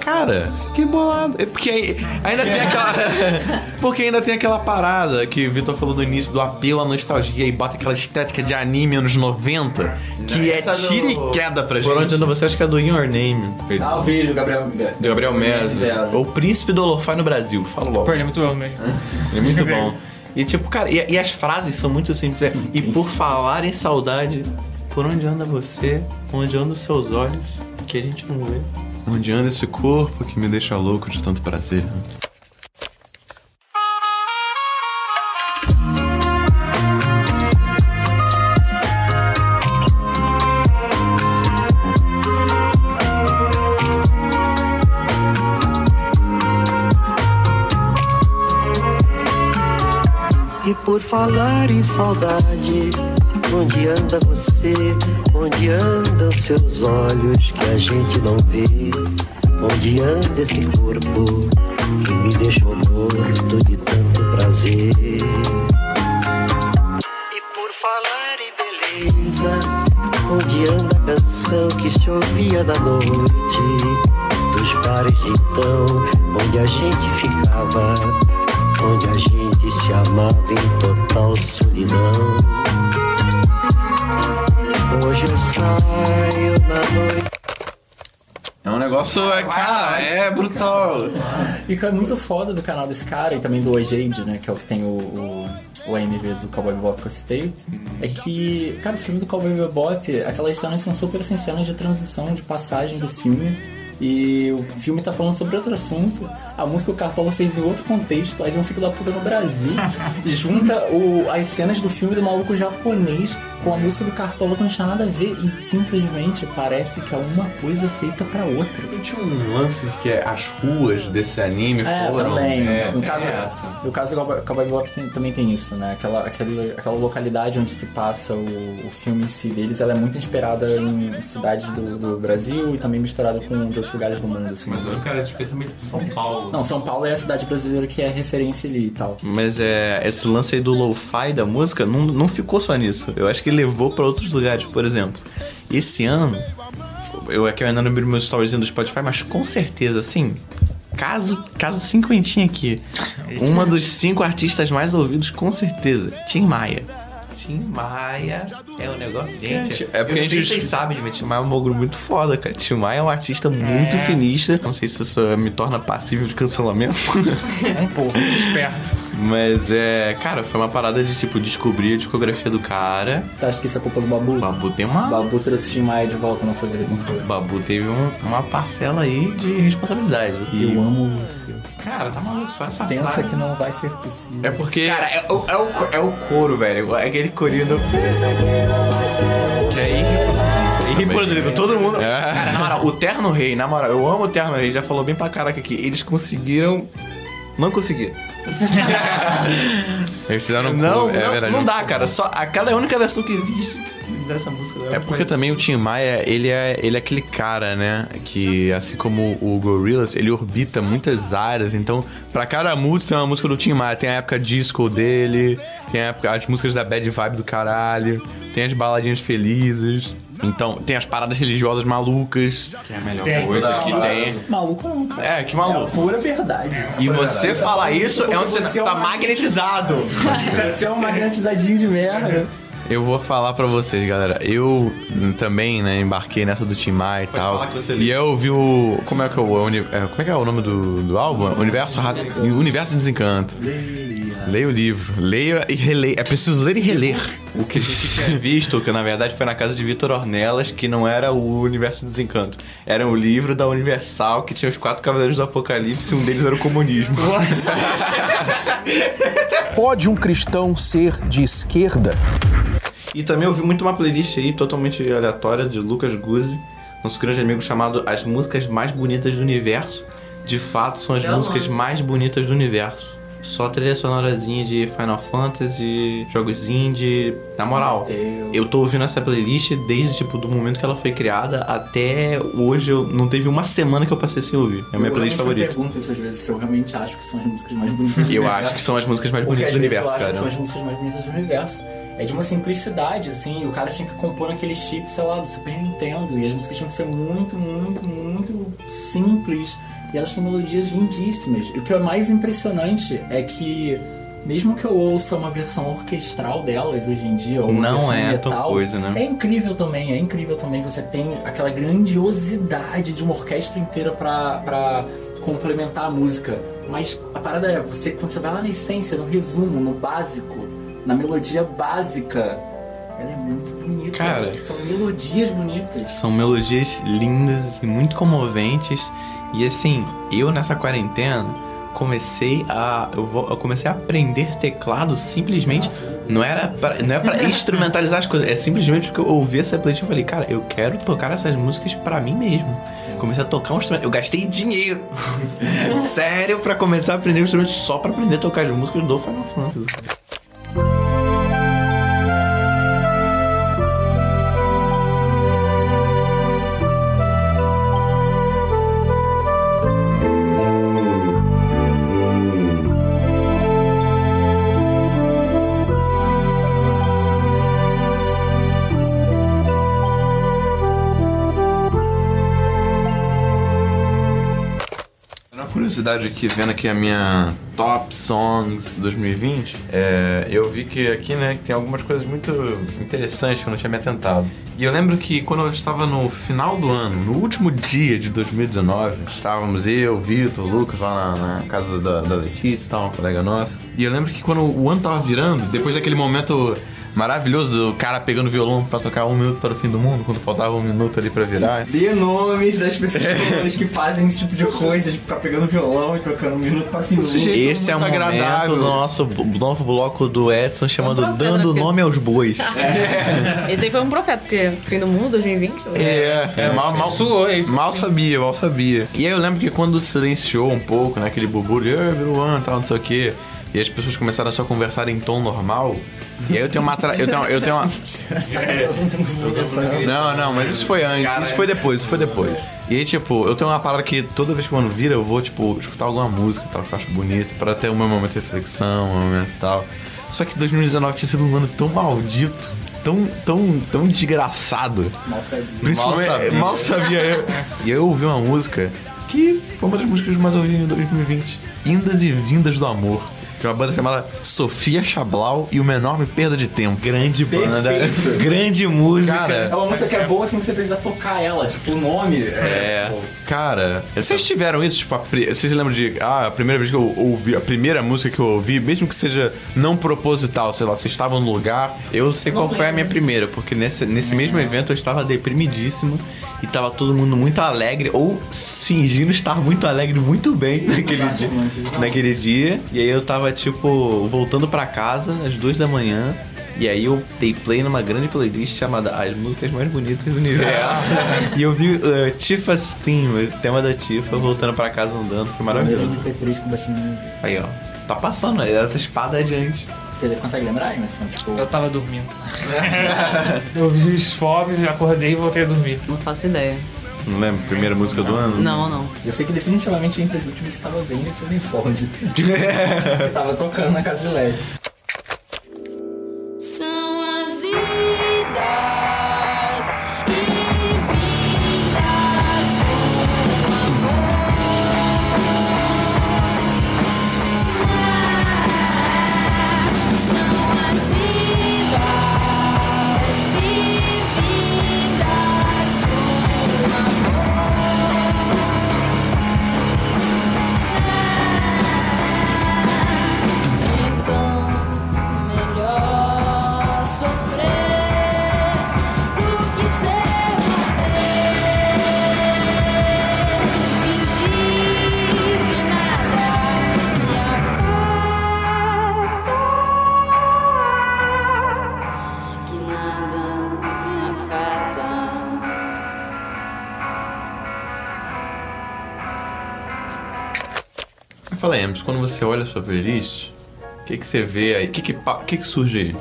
Cara, fiquei bolado. É porque ainda tem aquela. porque ainda tem aquela parada que o Vitor falou no início do apelo à nostalgia e bota aquela estética de anime anos 90, que é do- tira e queda pra gente. Por onde anda você? Acho que é do In Your Name. Talvez o Gabriel. Do Gabriel. Zero. O príncipe do Lo-Fi no Brasil. Fala logo. É muito bom mesmo. É muito bom. E tipo, cara, e, e as frases são muito simples. É, e por falar em saudade, por onde anda você? Onde andam os seus olhos? Que a gente não vê. Onde anda esse corpo que me deixa louco de tanto prazer? Falar em saudade, onde anda você? Onde andam seus olhos que a gente não vê? Onde anda esse corpo que me deixou morto de tanto prazer? E por falar em beleza, onde anda a canção que se ouvia da noite? Dos bares de então, onde a gente ficava onde a gente se amava em total solidão. Hoje eu saio na noite. É um negócio, é, cara, é brutal. E que é muito foda do canal desse cara e também do Ojade, né? Que é o que tem o, o, o AMV do Cowboy Bebop que eu citei. É que, cara, o filme do Cowboy Bebop, aquelas cenas são super cenas de transição, de passagem do filme. E o filme tá falando sobre outro assunto. A música o Cartola fez em outro contexto. Aí um filho da puta no Brasil. junta o, as cenas do filme do maluco japonês com a música do Cartola que não tinha nada a ver. E simplesmente parece que é uma coisa feita pra outra. Tinha um lance que é as ruas desse anime É, foram. também. É, no caso, essa. no caso do Cowboy- Bebop tem- também tem isso, né? Aquela, aquele, aquela localidade onde se passa o, o filme em si deles, ela é muito inspirada em cidades do, do Brasil e também misturada com outros lugares do mundo, assim. Mas eu quero especialmente São Paulo. Não, São Paulo é a cidade brasileira que é referência ali e tal. Mas é, esse lance aí do lo-fi da música não, não ficou só nisso. Eu acho que levou pra outros lugares. Por exemplo, esse ano, eu aqui eu ainda não abri meus stories do Spotify, mas com certeza, assim, caso, caso cinquentinha aqui, uma dos cinco artistas mais ouvidos, com certeza, Tim Maia. Tim Maia é um negócio. Gente, É porque eu a não sei gente- se vocês sabem, mas Tim Maia é um bagulho muito foda, cara. Tim Maia é um artista muito sinistro. Não sei se isso me torna passível de cancelamento. Um pouco, esperto. Mas é, cara, foi uma parada de tipo descobrir a discografia do cara. Você acha que isso é culpa do Babu? Babu tem uma. Babu trouxe Tim Maia de volta na nossa vida, não foi? Babu teve um- uma parcela aí de responsabilidade. Eu amo você. Cara, tá maluco, só essa Pensa frase. que não vai ser possível. É porque. Cara, é, o- é o, é o coro, velho. É aquele corinho do. Que é irreproduzível. Todo mundo. Cara, na moral, o Terno Rei, na moral, eu amo o Terno Rei, já falou bem pra caraca aqui. Eles conseguiram. Não conseguiram. Eles fizeram um Não, cover, é não, verdade. não dá, cara. Só, aquela é a única versão que existe dessa música. É porque também o Tim Maia, ele é, ele é aquele cara, né? Que assim como o Gorillaz, ele orbita muitas áreas. Então, pra cada música tem uma música do Tim Maia. Tem a época disco dele, tem a época, as músicas da bad vibe do caralho, tem as baladinhas felizes. Então, tem as paradas religiosas malucas. Que é a melhor Tem. coisa que tem. Maluco não. É, que maluco. É a pura verdade. E você falar isso é um você é tá um magnetizado. Você é um magnetizadinho de merda. Eu vou falar pra vocês, galera. Eu também, né, embarquei nessa do Tim Maia e tal. falar que você E eu ouvi o. Como é que é o. é, Como é que é o nome do, do álbum? Universo, Universo de Desencanto. Leia o livro. Leia e releia. É preciso ler e reler. O que a gente tinha visto, que na verdade foi na casa de Vitor Ornelas, que não era o Universo de Desencanto. Era o livro da Universal, que tinha os quatro Cavaleiros do Apocalipse, e um deles era o comunismo. Pode um cristão ser de esquerda? E também ouvi muito uma playlist aí totalmente aleatória de Lucas Guzzi, nosso grande amigo chamado As Músicas Mais Bonitas do Universo. De fato, são as Belo músicas nome. mais bonitas do universo. Só trilha sonorazinha de Final Fantasy, jogos indie. Na moral, eu tô ouvindo essa playlist desde tipo do momento que ela foi criada até hoje. Eu não teve uma semana que eu passei sem ouvir. É a minha playlist Eu favorita. pergunto isso às vezes se eu realmente acho que são as músicas mais bonitas do Eu acho que são as músicas mais bonitas do eu universo, acho que cara. São as músicas mais bonitas do universo. É de uma simplicidade, assim, o cara tinha que compor naquele chip, sei lá, do Super Nintendo. E as músicas tinham que ser muito, muito, muito simples. E elas têm melodias lindíssimas. E o que é mais impressionante é que, mesmo que eu ouça uma versão orquestral delas hoje em dia, ou uma Não versão é metal, coisa, né? É incrível também, é incrível também. Você tem aquela grandiosidade de uma orquestra inteira pra, pra complementar a música. Mas a parada é, você, quando você vai lá na essência, no resumo, no básico, na melodia básica, ela é muito bonita. Cara. São melodias bonitas. São melodias lindas, assim, muito comoventes. E assim, eu nessa quarentena comecei a. Eu, vou, eu comecei a aprender teclado simplesmente. Não era pra, não é pra instrumentalizar as coisas, é simplesmente porque eu ouvi essa playlist e falei, cara, eu quero tocar essas músicas pra mim mesmo. Comecei a tocar um instrumento. Eu gastei dinheiro. Sério, pra começar a aprender um instrumento só pra aprender a tocar as músicas do Final Fantasy. Curiosidade aqui, vendo aqui a minha Top Songs 2020, é, eu vi que aqui, né, tem algumas coisas muito interessantes que eu não tinha me atentado. E eu lembro que quando eu estava no final do ano, no último dia de 2019, estávamos eu, Vitor, Lucas lá na, na casa da, da Letícia, tal, uma colega nossa. E eu lembro que quando o ano tava virando, depois daquele momento maravilhoso, o cara pegando violão pra tocar um minuto para o fim do mundo, quando faltava um minuto ali pra virar. Dê nomes das pessoas que fazem esse tipo de coisa, de ficar pegando violão e tocando um minuto para fim do mundo. Esse é o momento do nosso novo bloco do Edson chamado Dando Nome aos Bois. Esse aí foi um profeta, porque fim do mundo, 2020. É, é, mal, mal, mal sabia, mal sabia. E aí eu lembro que quando silenciou um pouco, né, aquele burburinho, "Ah, virou ano, tal, não sei o quê, e as pessoas começaram a só conversar em tom normal, e aí eu tenho uma... Tra... Eu tenho, eu tenho uma... Não, não, mas isso foi antes, isso foi depois, isso foi depois. E aí, tipo, eu tenho uma parada que toda vez que o ano vira, eu vou, tipo, escutar alguma música tal, que eu acho bonita, pra ter o meu momento de reflexão, um momento e tal. Só que 2019 tinha sido um ano tão maldito, tão, tão, tão desgraçado. Mal sabia. Principalmente, Mal sabia. mal sabia eu. E eu ouvi uma música que foi uma das músicas que eu mais ouvi em 2020. Indas e Vindas do Amor. De uma banda chamada Sofia Chablau e uma enorme perda de tempo. Grande banda, Perfeito. grande música. É uma música que é boa assim que você precisa tocar ela, tipo, o nome. É, cara, vocês tiveram isso, tipo, a vocês lembram de, ah, a primeira vez que eu ouvi, a primeira música que eu ouvi, mesmo que seja não proposital, sei lá, vocês estavam no lugar, eu sei qual foi a minha primeira, porque nesse, nesse mesmo evento eu estava deprimidíssimo e tava todo mundo muito alegre, ou fingindo estar muito alegre muito bem naquele dia, naquele dia, e aí eu tava, tipo, voltando pra casa às duas da manhã, e aí eu dei play numa grande playlist chamada As Músicas Mais Bonitas do Universo. e eu vi uh, Tifa's Theme, o tema da Tifa, voltando pra casa andando. Foi maravilhoso. MP3 com baixinho. Aí, ó. Tá passando, aí, essa espada adiante. Você consegue lembrar, Emerson? Tipo... Eu tava dormindo. eu vi os fogos, acordei e voltei a dormir. Não faço ideia. Não lembro? Primeira música do ano? Não, não. Eu sei que definitivamente entre as últimas estava bem Emerson Ford. Eu tava tocando na casa de LED. Você olha a sua playlist, o que, que você vê aí? O que, que, que, que surge aí?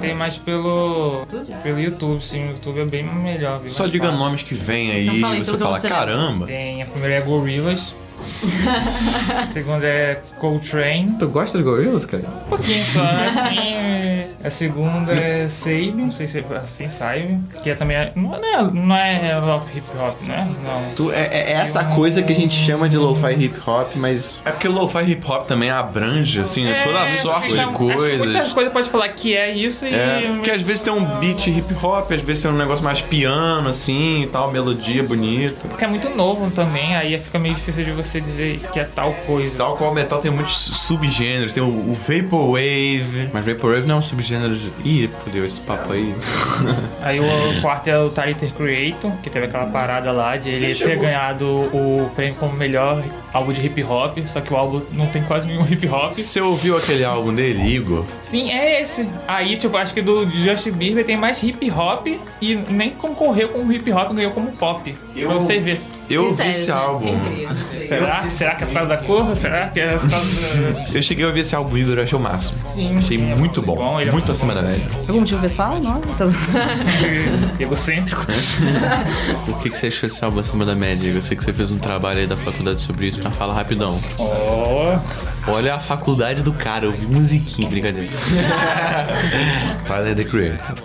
Tem mais pelo, pelo YouTube, sim. O YouTube é bem melhor. bem Só diga fácil. nomes que vem aí Então aí e você que fala, você caramba. Tem, a primeira é Gorillaz. a segunda é Coltrane. Tu gosta de Gorillaz, cara? Um pouquinho só, assim. A segunda é Save, não sei se é assim Save. Que é também. Não é, não é love hip hop, né? Não. Tu, é, é essa coisa que a gente chama de lo-fi hip hop, mas É porque lo-fi hip hop também abrange, assim, É, toda a sorte de então, Acho que muita coisas. coisa pode falar que é isso e. É, porque às vezes tem um beat hip hop, às vezes tem um negócio mais piano, assim, e tal, melodia bonita. Porque é muito novo também, aí fica meio difícil de você dizer que é tal coisa. Tal qual o metal tem muitos subgêneros, tem o, o Vaporwave. Mas Vaporwave não é um subgênero de... Ih, fodeu esse papo aí. Aí o quarto é o Tyler Creator, que teve aquela parada lá de ele ter ganhado o prêmio como melhor álbum de hip hop, só que o álbum não tem quase nenhum hip hop. Você ouviu aquele álbum dele, Igor? Sim, é esse. Aí, tipo, acho que do Justin Bieber tem mais hip hop e nem concorreu com o hip hop, ganhou como pop. Pra você ver. Eu ouvi esse álbum. Será? Será que é por causa da cor? Será que é por causa da... Eu cheguei a ouvir esse álbum, Igor, eu achei o máximo. Sim, achei é muito bom, bom, ele é muito muito acima da média. Algum motivo pessoal? Não? Então- Egocêntrico. O que, que você achou desse álbum acima da média? Eu sei que você fez um trabalho aí da faculdade sobre isso, fala rapidão. Ó. Olha a faculdade do cara, eu vi musiquinha, brincadeira. Tyler, the Creator.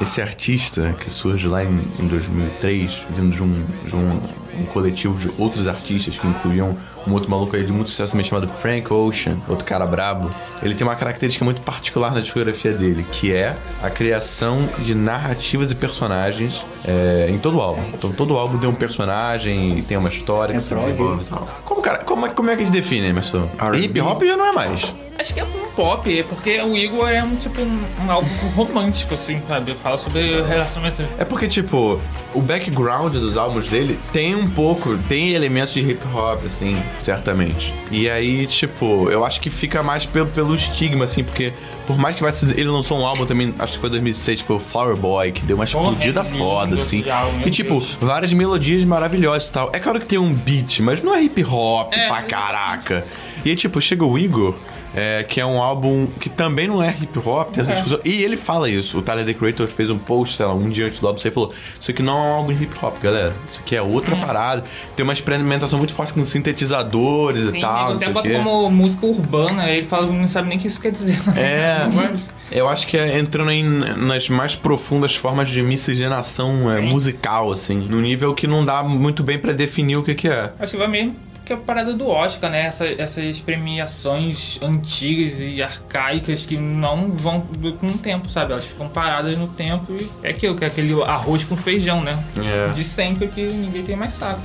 Esse artista que surge lá em, em 2003, vindo de, um, de um, um coletivo de outros artistas que incluíam um outro maluco aí de muito sucesso também chamado Frank Ocean, outro cara brabo. Ele tem uma característica muito particular na discografia dele, que é a criação de narrativas e personagens é, em todo o álbum. Então todo álbum tem um personagem e tem uma história que se desenvolve e tal. Como, cara, como, é- como é que a gente define, Emerson? Hip hop já não é mais. Acho que é um pop, porque o Igor é um tipo um, um álbum romântico, assim, sabe? Fala sobre relacionamento. É porque, tipo, o background dos álbuns dele tem um pouco, tem elementos de hip hop, assim, certamente. E aí, tipo, eu acho que fica mais pelo, pelo estigma, assim, porque por mais que vai ser. Ele lançou um álbum também, acho que foi 2006, que foi o Flower Boy, que deu uma explodida é foda, assim. álbum, E, tipo, Deus. várias melodias maravilhosas e tal. É claro que tem um beat, mas não é hip hop É. pra caraca. E aí, tipo, chega o Igor. é, que é um álbum que também não é hip hop, tem essa É. discussão. E ele fala isso. O Tyler The Creator fez um post, sei lá, um dia antes do álbum, você falou: Isso aqui não é um álbum de hip hop, galera. Isso aqui é outra parada. Tem uma experimentação muito forte com sintetizadores e Tem, tal. até bota como música urbana, ele fala, não sabe nem o que isso quer dizer. É, eu acho que é entrando em, nas mais profundas formas de miscigenação é, musical, assim, num nível que não dá muito bem pra definir o que, que é. Acho que vai mesmo que é a parada do Oscar, né? Essa- essas premiações antigas e arcaicas que não vão com o tempo, sabe? Elas ficam paradas no tempo e é aquilo, que é aquele arroz com feijão, né? É. De sempre que ninguém tem mais saco.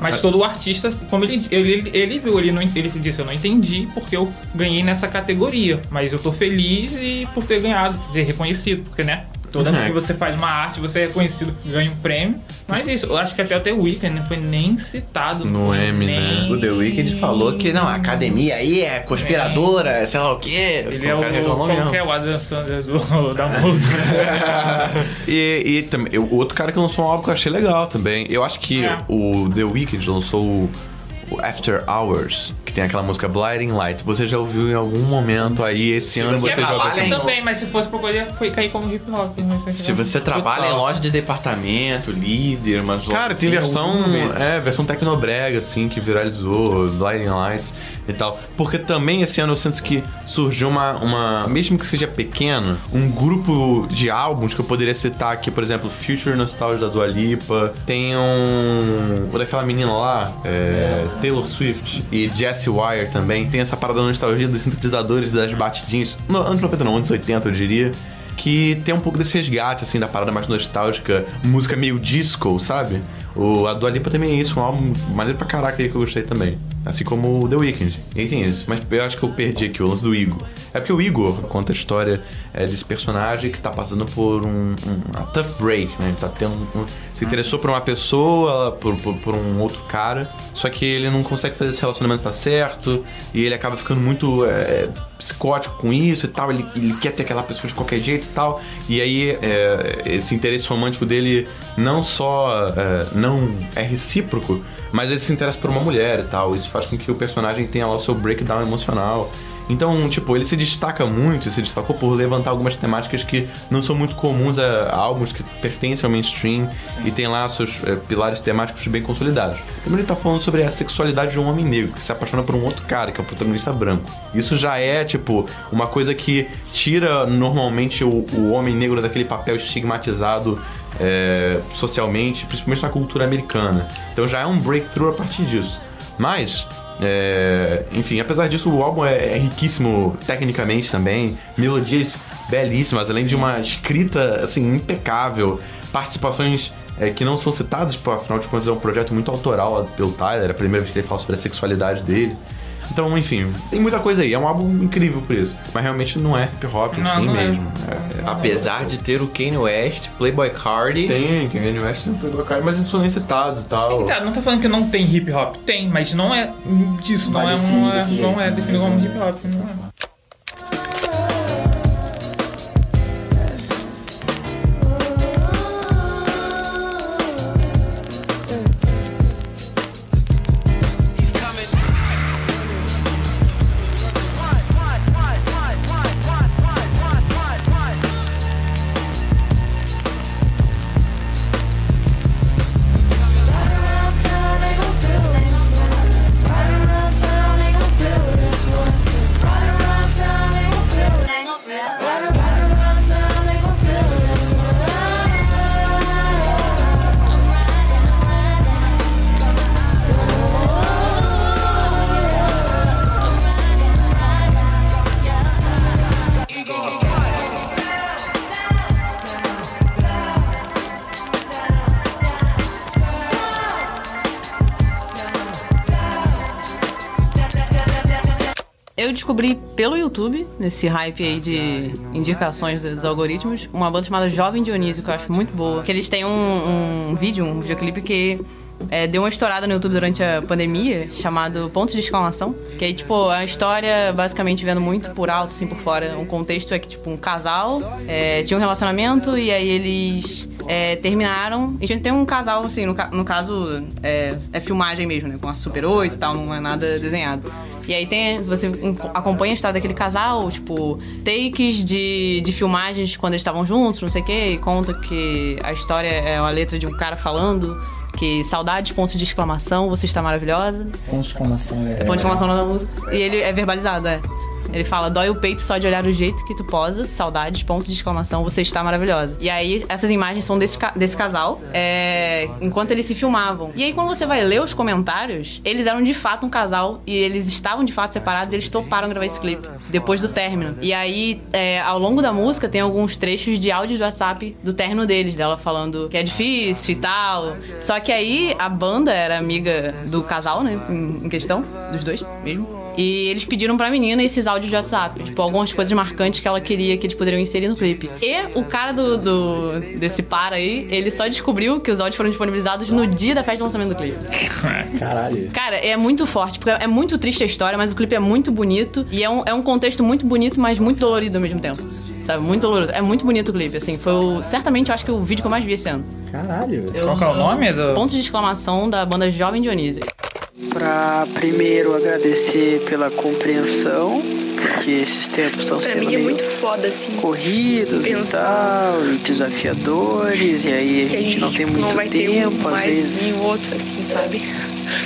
Mas todo artista, como ele, ele, ele, ele viu, ele, não, ele disse, eu não entendi porque eu ganhei nessa categoria. Mas eu tô feliz e por ter ganhado, ter reconhecido, porque, né? Toda vez Uhum. que você faz uma arte, você é reconhecido, ganha um prêmio. Mas isso, eu acho que até o The Weeknd não foi nem citado. No M, nem... né? O The Weeknd falou que não, a academia aí é conspiradora, sei lá o quê. Ele é o, reclamou mesmo. qualquer o Adam Sanders do, da música. E, e também, o outro cara que lançou um álbum que eu achei legal também. Eu acho que É. o The Weeknd lançou o, o After Hours, que tem aquela música Blinding Light. Você já ouviu em algum momento aí, esse ano você você ouviu em- essa também, mas se fosse pra poder, foi cair como hip hop. né? Se você trabalha em loja de departamento, líder, mas Cara, tem versão, é, versão tecnobrega, assim, que viralizou, Blinding Lights e tal. Porque também esse ano eu sinto que surgiu uma, uma, mesmo que seja pequeno, um grupo de álbuns que eu poderia citar aqui, por exemplo, Future Nostalgia da Dua Lipa, tem um, o daquela menina lá, é, Taylor Swift e Jessie Wire também, tem essa parada da nostalgia dos sintetizadores das batidinhas, no, anos 90 não, anos 80 eu diria, que tem um pouco desse resgate, assim, da parada mais nostálgica, música meio disco, sabe? O, a Dua Lipa também é isso, um álbum maneiro pra caraca aí que eu gostei também. Assim como o The Weeknd. E tem isso. Mas eu acho que eu perdi aqui o lance do Igor. É porque o Igor conta a história é, desse personagem que tá passando por um, um uma tough break, né? Ele tá tendo. um- se interessou por uma pessoa, por, por, por um outro cara, só que ele não consegue fazer esse relacionamento dar certo, e ele acaba ficando muito é, psicótico com isso e tal. Ele, ele quer ter aquela pessoa de qualquer jeito e tal. E aí é, esse interesse romântico dele não só é, não é recíproco, mas ele se interessa por uma mulher e tal. Isso faz com que o personagem tenha lá o seu breakdown emocional. Então, tipo, ele se destaca muito, se destacou por levantar algumas temáticas que não são muito comuns a, álbuns que pertencem ao mainstream e tem lá seus é, pilares temáticos bem consolidados. Primeiro ele tá falando sobre a sexualidade de um homem negro que se apaixona por um outro cara, que é o protagonista branco. Isso já é, tipo, uma coisa que tira normalmente o, o homem negro daquele papel estigmatizado é, socialmente, principalmente na cultura americana. Então já é um breakthrough a partir disso. Mas, é, enfim, apesar disso, o álbum é, é riquíssimo tecnicamente também, melodias belíssimas, além de uma escrita assim impecável, participações é, que não são citadas, porque afinal de contas é um projeto muito autoral pelo Tyler, é a primeira vez que ele fala sobre a sexualidade dele. Então, enfim, tem muita coisa aí. É um álbum incrível por isso. Mas realmente não é hip hop Não, assim não é. mesmo. É- é- Apesar de ter o Kanye West, Playboy Cardi. Tem, Kanye West tem Playboy Cardi, mas eles são nem citados e tal. Tá, não tô falando que não tem hip hop. Tem, mas não é disso. Não, Não é é, definido não é, não jeito, é definido como hip hop. Não é. YouTube, nesse hype aí de indicações dos algoritmos, uma banda chamada Jovem Dionísio, que eu acho muito boa. Que eles têm um, um vídeo, um videoclipe que é, deu uma estourada no YouTube durante a pandemia, chamado Pontos de Exclamação. Que aí, tipo, a história, basicamente, vendo muito por alto, assim, por fora. Um contexto é que, tipo, um casal é, tinha um relacionamento e aí eles é, terminaram. E tem um casal, assim, no, no caso, é, é filmagem mesmo, né? Com a Super 8 e tal, não é nada desenhado. E aí tem, você acompanha a história daquele casal, tipo, takes de, de filmagens quando eles estavam juntos, não sei o quê, e conta que a história é a letra de um cara falando que saudades, pontos de exclamação, você está maravilhosa. Ponto de exclamação é. É ponto de exclamação na música. E ele é verbalizado, é. Ele fala, dói o peito só de olhar o jeito que tu posa, saudades, ponto de exclamação, você está maravilhosa. E aí, essas imagens são desse, ca- desse casal, é, enquanto eles se filmavam. E aí, quando você vai ler os comentários, eles eram de fato um casal e eles estavam de fato separados e eles toparam gravar esse clipe depois do término. E aí, é, ao longo da música, tem alguns trechos de áudio do WhatsApp do término deles, dela falando que é difícil e tal. Só que aí, a banda era amiga do casal, né, em questão, dos dois mesmo. E eles pediram pra menina esses áudios de WhatsApp. Tipo, algumas coisas marcantes que ela queria que eles poderiam inserir no clipe. E o cara do, do- desse par aí, ele só descobriu que os áudios foram disponibilizados no dia da festa de lançamento do clipe. Caralho. Cara, é muito forte, porque é muito triste a história, mas o clipe é muito bonito. E é um, é um contexto muito bonito, mas muito dolorido ao mesmo tempo. Sabe? Muito doloroso. É muito bonito o clipe, assim. Foi o, certamente, eu acho que o vídeo que eu mais vi esse ano. Caralho. Eu- Qual que é o nome do- Ponto de exclamação da banda Jovem Dionísio. Pra primeiro agradecer pela compreensão, porque esses tempos estão Pra sendo mim é muito foda, assim. corridos e tal, e desafiadores, e aí a que gente não tem muito não vai ter um tempo, às mais vezes. nem outro, assim, sabe?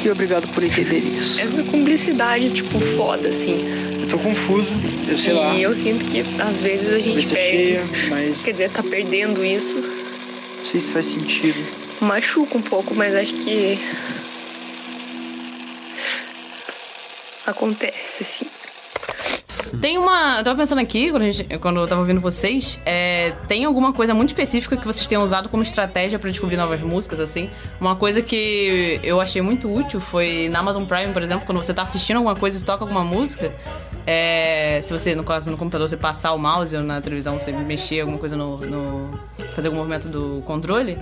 E obrigado por entender isso. Essa cumplicidade, tipo, foda, assim. Eu tô confuso, eu sei e lá. eu sinto que às vezes a gente Cabeça perde. cheia, mas- Quer dizer, tá perdendo isso. Não sei se faz sentido. Machuca um pouco, mas acho que. Acontece, assim. Tem uma. Eu tava pensando aqui, quando, gente- quando eu tava ouvindo vocês, é, tem alguma coisa muito específica que vocês tenham usado como estratégia pra descobrir novas músicas, assim? Uma coisa que eu achei muito útil foi na Amazon Prime, por exemplo, quando você tá assistindo alguma coisa e toca alguma música, é, se você, no caso, no computador, você passar o mouse ou na televisão, você mexer alguma coisa no. no- fazer algum movimento do controle.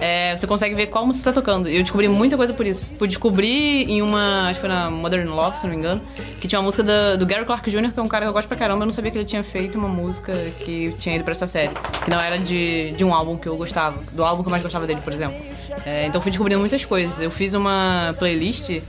é, você consegue ver qual música você tá tocando. E eu descobri muita coisa por isso. Fui descobrir em uma. Acho que foi na Modern Love, se não me engano, que tinha uma música da- do Gary Clark Jr., que é um cara que eu gosto pra caramba. Eu não sabia que ele tinha feito uma música que tinha ido pra essa série. Que não era de, de um álbum que eu gostava. Do álbum que eu mais gostava dele, por exemplo. É, então fui descobrindo muitas coisas. Eu fiz uma playlist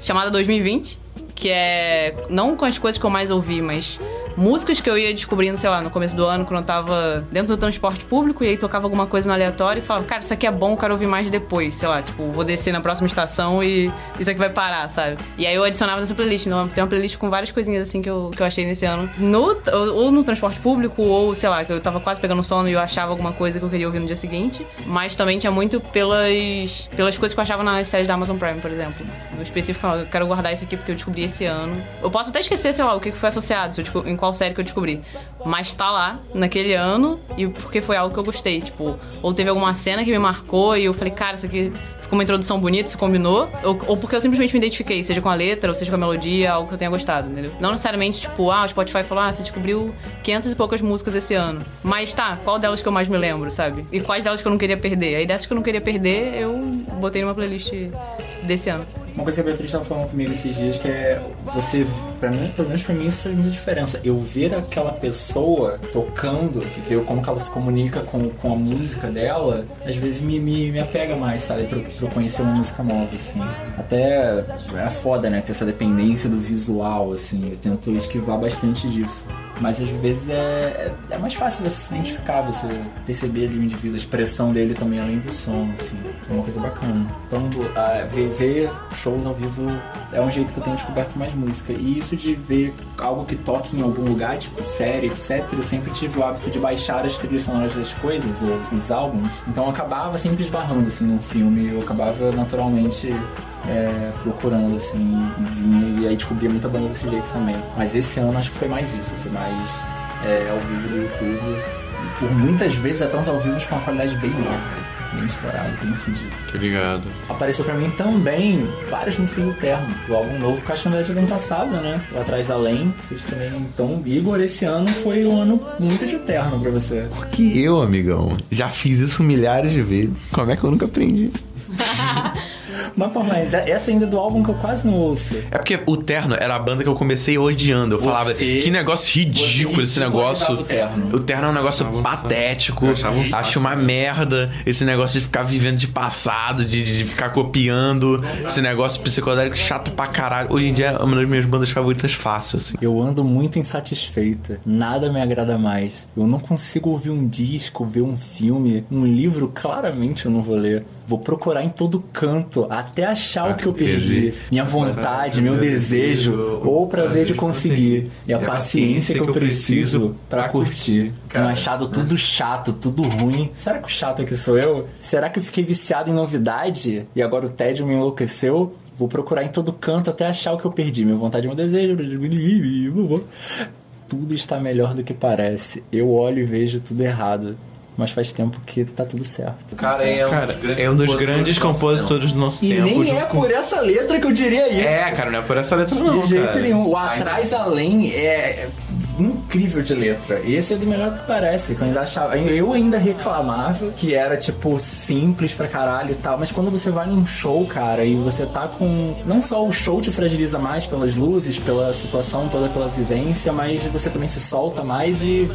chamada 2020, que é não com as coisas que eu mais ouvi, mas músicas que eu ia descobrindo, sei lá, no começo do ano, quando eu tava dentro do transporte público, e aí tocava alguma coisa no aleatório e falava, cara, isso aqui é bom, eu quero ouvir mais depois, sei lá, tipo, vou descer na próxima estação e isso aqui vai parar, sabe? E aí eu adicionava nessa playlist, então tem uma playlist com várias coisinhas assim que eu, que eu achei nesse ano, no, ou, no transporte público, ou sei lá, que eu tava quase pegando sono e eu achava alguma coisa que eu queria ouvir no dia seguinte, mas também tinha muito pelas, pelas coisas que eu achava nas séries da Amazon Prime, por exemplo. No específico, eu quero guardar isso aqui porque eu descobri esse ano. Eu posso até esquecer, sei lá, o que foi associado, se eu desco- em qual série que eu descobri. Mas tá lá, naquele ano, e porque foi algo que eu gostei. Tipo, ou teve alguma cena que me marcou e eu falei, cara, isso aqui ficou uma introdução bonita, isso combinou. Ou, ou porque eu simplesmente me identifiquei, seja com a letra, ou seja com a melodia, algo que eu tenha gostado, entendeu? Não necessariamente, tipo, ah, o Spotify falou, ah, você descobriu 500 e poucas músicas esse ano. Mas tá, qual delas que eu mais me lembro, sabe? E quais delas que eu não queria perder? Aí dessas que eu não queria perder, eu botei numa playlist desse ano. Uma coisa que a Beatriz estava falando comigo esses dias que é você, pra mim, pelo menos pra mim, isso faz muita diferença. Eu ver aquela pessoa tocando e ver como ela se comunica com, com a música dela, às vezes me, me, me apega mais, sabe? Pra, pra eu conhecer uma música nova, assim. Até é foda, né? Ter essa dependência do visual, assim. Eu tento esquivar bastante disso. Mas às vezes é, é, é mais fácil você se identificar, você perceber ali o indivíduo, a expressão dele também além do som, assim. É uma coisa bacana. Então, ah, ver, ver shows ao vivo é um jeito que eu tenho descoberto mais música. E isso de ver algo que toque em algum lugar, tipo série, etc., eu sempre tive o hábito de baixar as trilhas sonoras das coisas, ou os álbuns. Então eu acabava sempre esbarrando, assim, num filme, eu acabava naturalmente é, procurando, assim, e vinha, e aí descobria muita banda desse jeito também. Mas esse ano acho que foi mais isso, foi mais é, ao vivo do YouTube. E por muitas vezes até uns ao vivo com uma qualidade bem merda. Bem estourado, bem fedido. Tô ligado. Apareceu pra mim também várias músicas do Terno, do álbum novo, que acho que na verdade é do ano passado, né? Lá atrás além, vocês também. Então, Igor, esse ano foi um ano muito de terno pra você. Porque eu, amigão, já fiz isso milhares de vezes. Como é que eu nunca aprendi? Mas, pô, mas essa ainda é do álbum que eu quase não ouço. É porque o Terno era a banda que eu comecei odiando. Eu falava, que negócio ridículo esse negócio. o Terno. O Terno é um negócio patético. Acho uma merda. Esse negócio de ficar vivendo de passado, de, de ficar copiando. Esse negócio psicodélico chato pra caralho. Hoje em dia é uma das minhas bandas favoritas fácil, assim. Eu ando muito insatisfeita. Nada me agrada mais. Eu não consigo ouvir um disco, ver um filme, um livro, claramente eu não vou ler. Vou procurar em todo canto até achar o que eu perdi. Minha vontade, meu desejo ou o prazer de conseguir. E a paciência que eu preciso pra curtir. Tenho achado tudo chato, tudo ruim. Será que o chato aqui sou eu? Será que eu fiquei viciado em novidade e agora o tédio me enlouqueceu? Vou procurar em todo canto até achar o que eu perdi. Minha vontade, meu desejo. Tudo está melhor do que parece. Eu olho e vejo tudo errado. Mas faz tempo que tá tudo certo. Cara, é um, Cara, é um dos grandes compositores do nosso E tempo. nem junto é por essa letra que eu diria isso. É, cara, não é por essa letra não, De jeito cara. nenhum. O Atrás Além é incrível de letra. Esse é do melhor que parece. Eu ainda, achava, eu ainda reclamava que era, tipo, simples pra caralho e tal. Mas quando você vai num show, cara, e você tá com. Não só o show te fragiliza mais pelas luzes, pela situação toda, pela vivência, mas você também se solta mais e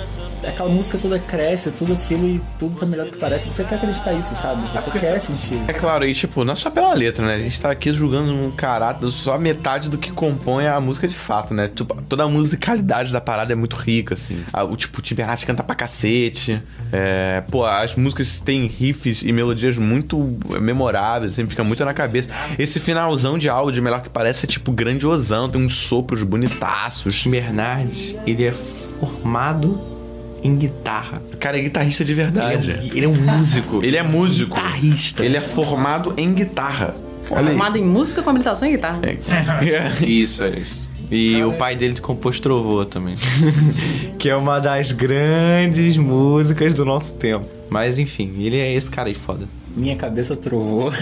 aquela música toda cresce, tudo aquilo e tudo tá melhor do que parece. Você quer acreditar isso, sabe? Você quer sentir. É claro, e tipo, não é só pela letra, né? A gente tá aqui julgando um caráter, só metade do que compõe a música de fato, né? Tipo, toda a musicalidade da parada é muito rica, assim. Ah, O tipo, o Tim Bernardes canta pra cacete. É, pô, as músicas têm riffs e melodias muito memoráveis, sempre fica muito na cabeça. Esse finalzão de áudio, melhor que parece, é tipo grandiosão, tem uns sopros bonitaços. Tim Bernardes, ele é formado em guitarra. O cara é guitarrista de verdade. Ele é, um- ele é um músico. ele é músico. Guitarrista. Ele é formado em guitarra. Olha aí. Formado em música com habilitação em guitarra. Isso, é isso. E o pai dele compôs Trovô também. que é uma das grandes músicas do nosso tempo. Mas enfim, ele é esse cara aí foda. Minha cabeça trovou.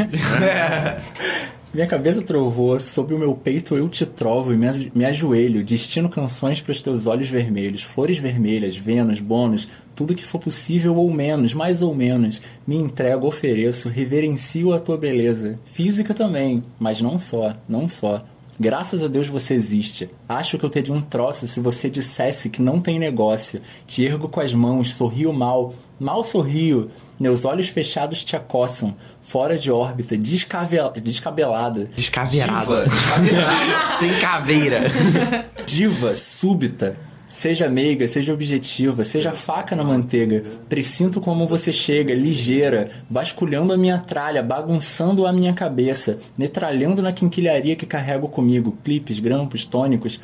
Minha cabeça trovou, sobre o meu peito eu te trovo e me ajoelho, destino canções para os teus olhos vermelhos, flores vermelhas, Vênus, bônus, tudo que for possível ou menos, mais ou menos, me entrego, ofereço, reverencio a tua beleza, física também, mas não só, não só. Graças a Deus você existe. Acho que eu teria um troço se você dissesse que não tem negócio. Te ergo com as mãos, sorrio mal, mal sorrio. Meus olhos fechados te acossam, fora de órbita, descabelada. Descaveirada. Sem caveira. Diva, súbita. Seja meiga, seja objetiva, seja faca na manteiga. Presinto como você chega, ligeira, vasculhando a minha tralha, bagunçando a minha cabeça, metralhando na quinquilharia que carrego comigo, clipes, grampos, tônicos,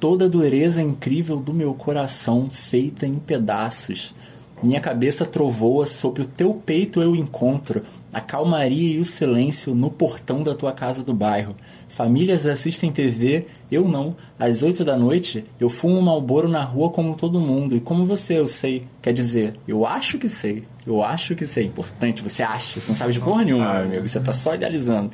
toda a dureza incrível do meu coração feita em pedaços. Minha cabeça trovoa, sobre o teu peito eu encontro a calmaria e o silêncio no portão da tua casa do bairro. Famílias assistem TV, eu não. Às oito da noite, eu fumo um malboro na rua como todo mundo. E como você, eu sei. Quer dizer, eu acho que sei. Eu acho que sei. Importante, você acha. Você não sabe de porra nenhuma, meu amigo. Você tá só idealizando.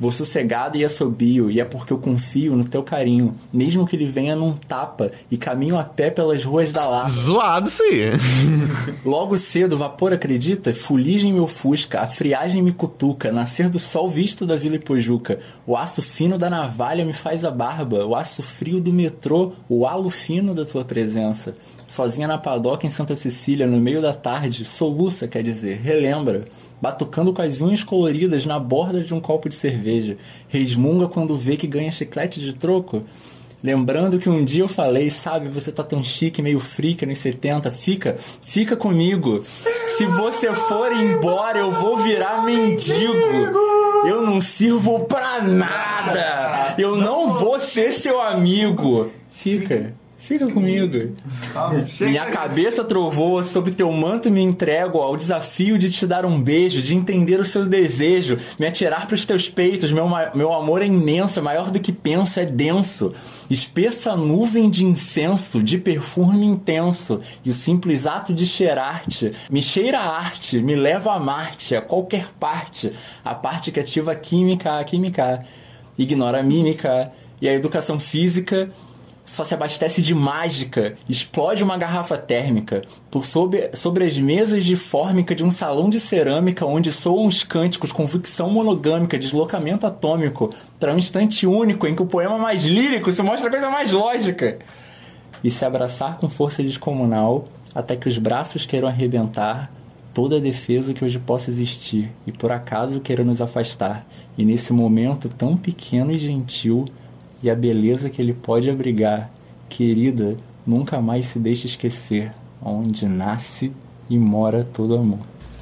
Vou sossegado e assobio, e é porque eu confio no teu carinho, mesmo que ele venha num tapa e caminho a pé pelas ruas da Lapa. Zoado isso aí. Logo cedo, vapor acredita? Fuligem meu fusca, a friagem me cutuca, nascer do sol visto da Vila Ipojuca. O aço fino da navalha me faz a barba, o aço frio do metrô, o halo fino da tua presença. Sozinha na padoca em Santa Cecília, no meio da tarde, soluça, quer dizer, relembra. Batucando com as unhas coloridas na borda de um copo de cerveja. Resmunga quando vê que ganha chiclete de troco. Lembrando que um dia eu falei, sabe, você tá tão chique, meio frica nos 70, fica, fica comigo. Se você for embora, eu vou virar mendigo. Eu não sirvo pra nada. Eu não vou ser seu amigo. Fica, fica comigo. Minha cabeça trovoa, sob teu manto me entrego ao desafio de te dar um beijo, de entender o seu desejo, me atirar pros teus peitos. Meu, meu amor é imenso, é maior do que penso, é denso. Espessa nuvem de incenso, de perfume intenso, e o simples ato de cheirar-te me cheira a arte, me leva a Marte, a qualquer parte, a parte que ativa a química, a química, ignora a mímica e a educação física só se abastece de mágica, explode uma garrafa térmica por sobre, sobre as mesas de fórmica de um salão de cerâmica onde soam os cânticos, convicção monogâmica, deslocamento atômico, para um instante único em que o poema mais lírico se mostra a coisa mais lógica. E se abraçar com força descomunal até que os braços queiram arrebentar toda a defesa que hoje possa existir e por acaso queira nos afastar. E nesse momento tão pequeno e gentil, e a beleza que ele pode abrigar. Querida, nunca mais se deixe esquecer onde nasce e mora todo amor.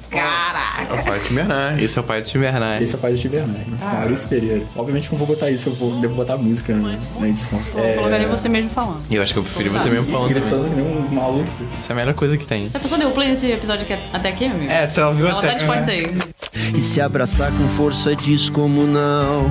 Caraca! É o pai de Tim Bernard. Esse é o pai de Tim Bernard. Esse é o pai do Tim Bernard, Ah. Maurício Pereira. Obviamente que eu não vou botar isso, eu vou, devo botar música na, na edição. Vou colocar ali você mesmo falando. Eu acho que eu preferi você mesmo falando. Gritando que nem um maluco. Essa é a melhor coisa que tem. Se a pessoa deu play nesse episódio aqui, até aqui, meu amigo? É, se ela viu Ela até- tá disposta aí. E se abraçar com força descomunal,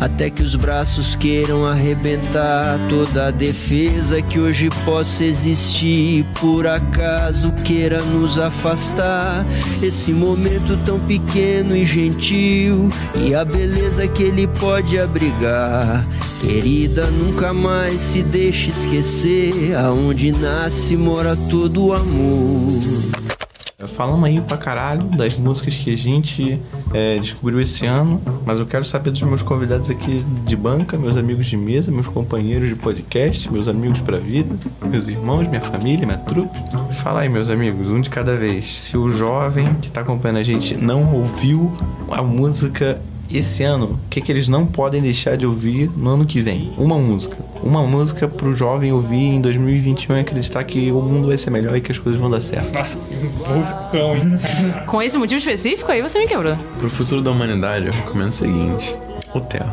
até que os braços queiram arrebentar toda a defesa que hoje possa existir, por acaso queira nos afastar. Esse momento tão pequeno e gentil, e a beleza que ele pode abrigar. Querida, nunca mais se deixe esquecer, aonde nasce mora todo o amor. Falamos aí pra caralho das músicas que a gente é, descobriu esse ano, mas eu quero saber dos meus convidados aqui de banca, meus amigos de mesa, meus companheiros de podcast, meus amigos pra vida, meus irmãos, minha família, minha trupe. Fala aí, meus amigos, um de cada vez. Se o jovem que tá acompanhando a gente não ouviu a música esse ano, o que, que eles não podem deixar de ouvir no ano que vem? Uma música. Uma música pro jovem ouvir em 2021 e acreditar que o mundo vai ser melhor e que as coisas vão dar certo. Nossa, que musicão, hein? Com esse motivo específico, aí você me quebrou. Pro futuro da humanidade, eu recomendo o seguinte: o Terno.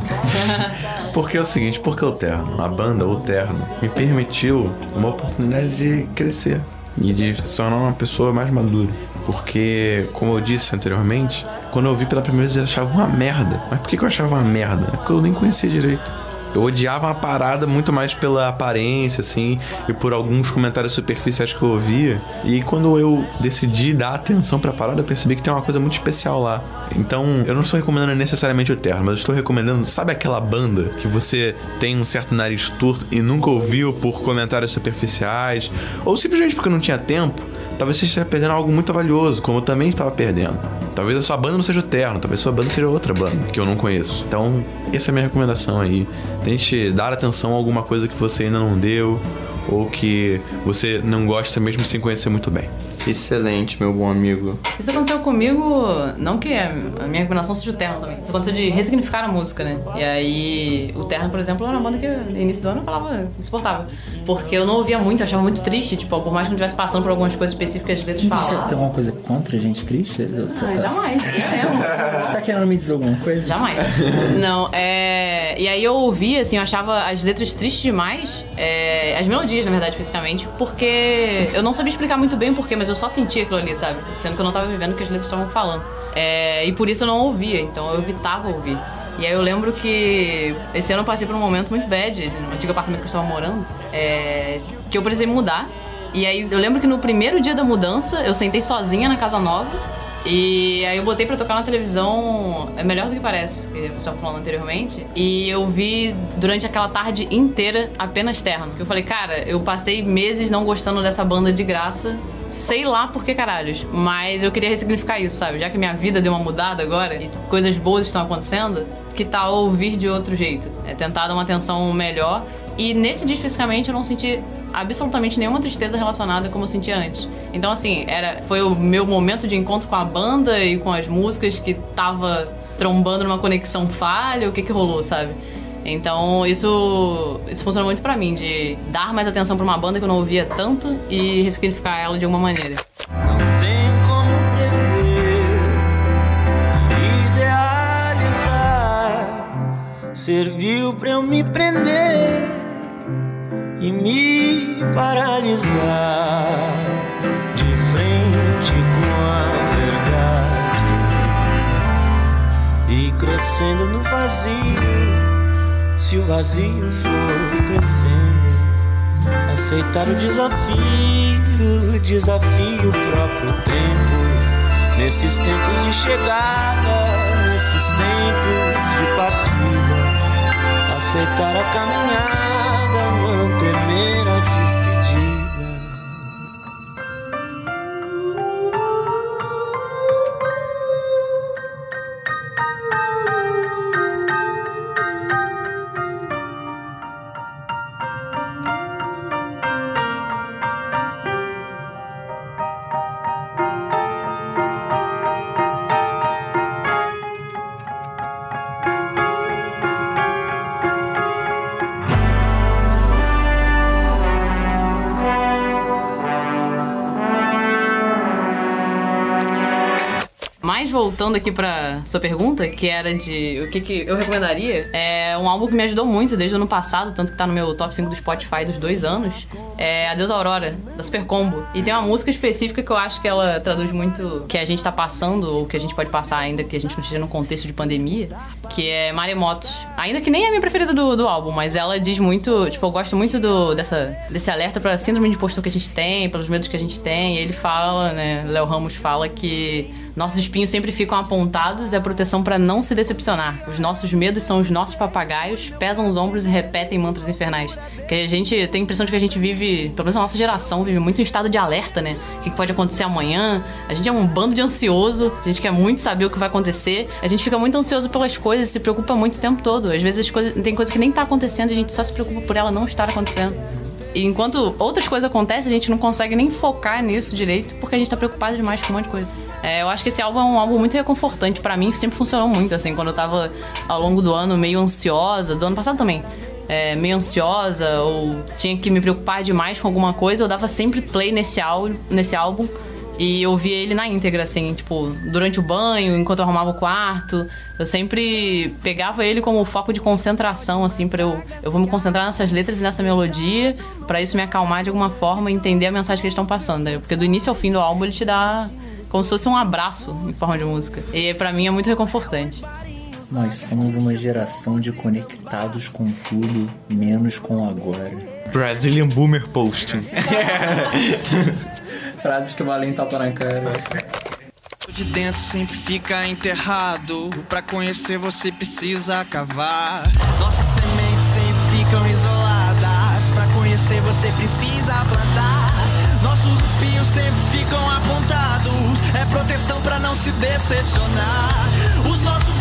Porque é o seguinte, porque o Terno, a banda O Terno, me permitiu uma oportunidade de crescer e de se tornar uma pessoa mais madura. Porque, como eu disse anteriormente, quando eu ouvi pela primeira vez eu achava uma merda. Mas por que que eu achava uma merda? É porque eu nem conhecia direito. Eu odiava uma parada muito mais pela aparência, assim, e por alguns comentários superficiais que eu ouvia. E quando eu decidi dar atenção pra parada, eu percebi que tem uma coisa muito especial lá. Então, eu não estou recomendando necessariamente o terno, mas eu estou recomendando, sabe aquela banda que você tem um certo nariz torto e nunca ouviu por comentários superficiais, ou simplesmente porque não tinha tempo? Talvez você esteja perdendo algo muito valioso, como eu também estava perdendo. Talvez a sua banda não seja o terno, talvez a sua banda seja outra banda, que eu não conheço. Então, essa é a minha recomendação aí. Tente dar atenção a alguma coisa que você ainda não deu, ou que você não gosta mesmo sem conhecer muito bem? Excelente, meu bom amigo. Isso aconteceu comigo, não que a minha recomendação seja o Terno também. Isso aconteceu de ressignificar a música, né? E aí, o Terno, por exemplo, era uma banda que no início do ano eu falava insuportável. Porque eu não ouvia muito, eu achava muito triste, tipo, por mais que não estivesse passando por algumas coisas específicas, as letras Você falavam. tem alguma coisa contra gente triste? Você Ah, tá- jamais, eu mesmo. Você tá querendo me dizer alguma coisa? Jamais. Não, é. E aí eu ouvia, assim, eu achava as letras tristes demais, é, as melodias, na verdade, fisicamente, porque eu não sabia explicar muito bem o porquê, mas eu só sentia aquilo ali, sabe? Sendo que eu não tava vivendo o que as letras estavam falando. É, e por isso eu não ouvia, então eu evitava ouvir. E aí eu lembro que esse ano eu passei por um momento muito bad, no antigo apartamento que eu estava morando, é, que eu precisei mudar. E aí eu lembro que no primeiro dia da mudança, eu sentei sozinha na casa nova. E aí eu botei pra tocar na televisão É Melhor do que Parece, que vocês estavam falando anteriormente. E eu vi durante aquela tarde inteira apenas Terno. Que eu falei, cara, eu passei meses não gostando dessa banda de graça. Sei lá por que caralhos. Mas eu queria ressignificar isso, sabe? Já que minha vida deu uma mudada agora e coisas boas estão acontecendo, que tal ouvir de outro jeito? É tentar dar uma atenção melhor. E nesse dia especificamente eu não senti absolutamente nenhuma tristeza relacionada como eu sentia antes. Então assim, era foi o meu momento de encontro com a banda e com as músicas que tava trombando numa conexão falha, o que que rolou, sabe? Então, isso isso muito pra mim de dar mais atenção pra uma banda que eu não ouvia tanto e ressignificar ela de alguma maneira. tem como prever, idealizar. Serviu pra eu me prender e me paralisar de frente com a verdade e crescendo no vazio. Se o vazio for crescendo, aceitar o desafio, desafio o próprio tempo. Nesses tempos de chegada, nesses tempos de partida, aceitar a caminhada, voltando aqui pra sua pergunta, que era de o que, que eu recomendaria, é um álbum que me ajudou muito desde o ano passado, tanto que tá no meu top 5 do Spotify dos dois anos. É Adeus Aurora, da Super Combo. E tem uma música específica que eu acho que ela traduz muito que a gente tá passando, ou que a gente pode passar ainda que a gente não esteja num contexto de pandemia, que é Maremotos. Ainda que nem é a minha preferida do, do álbum, mas ela diz muito, tipo, eu gosto muito do, dessa, desse alerta pra síndrome de impostor que a gente tem, pelos medos que a gente tem. E ele fala, né, Léo Ramos fala que nossos espinhos sempre ficam apontados a proteção pra não se decepcionar. Os nossos medos são os nossos papagaios, pesam os ombros e repetem mantras infernais. Que a gente tem a impressão de que a gente vive, pelo menos a nossa geração, vive muito em estado de alerta, né? O que pode acontecer amanhã? A gente é um bando de ansioso, a gente quer muito saber o que vai acontecer, a gente fica muito ansioso pelas coisas, se preocupa muito o tempo todo. Às vezes as coisas, tem coisa que nem tá acontecendo e a gente só se preocupa por ela não estar acontecendo. E enquanto outras coisas acontecem, a gente não consegue nem focar nisso direito, porque a gente tá preocupado demais com um monte de coisa. É, eu acho que esse álbum é um álbum muito reconfortante. Pra mim, sempre funcionou muito, assim, quando eu tava ao longo do ano meio ansiosa, do ano passado também. é, meio ansiosa ou tinha que me preocupar demais com alguma coisa, eu dava sempre play nesse, ál nesse álbum e eu ouvia ele na íntegra, assim, tipo, durante o banho, enquanto eu arrumava o quarto. Eu sempre pegava ele como foco de concentração, assim, pra eu. Eu vou me concentrar nessas letras e nessa melodia, pra isso me acalmar de alguma forma e entender a mensagem que eles estão passando. né? Porque do início ao fim do álbum ele te dá como se fosse um abraço em forma de música. E pra mim é muito reconfortante. Nós somos uma geração de conectados com tudo, menos com o agora. Brazilian Boomer Posting. Frases que valem tapa na cara. De dentro sempre fica enterrado. Pra conhecer você precisa cavar. Nossas sementes sempre ficam isoladas. Pra conhecer você precisa plantar. Nossos espinhos sempre ficam apontados. É proteção pra não se decepcionar. Os nossos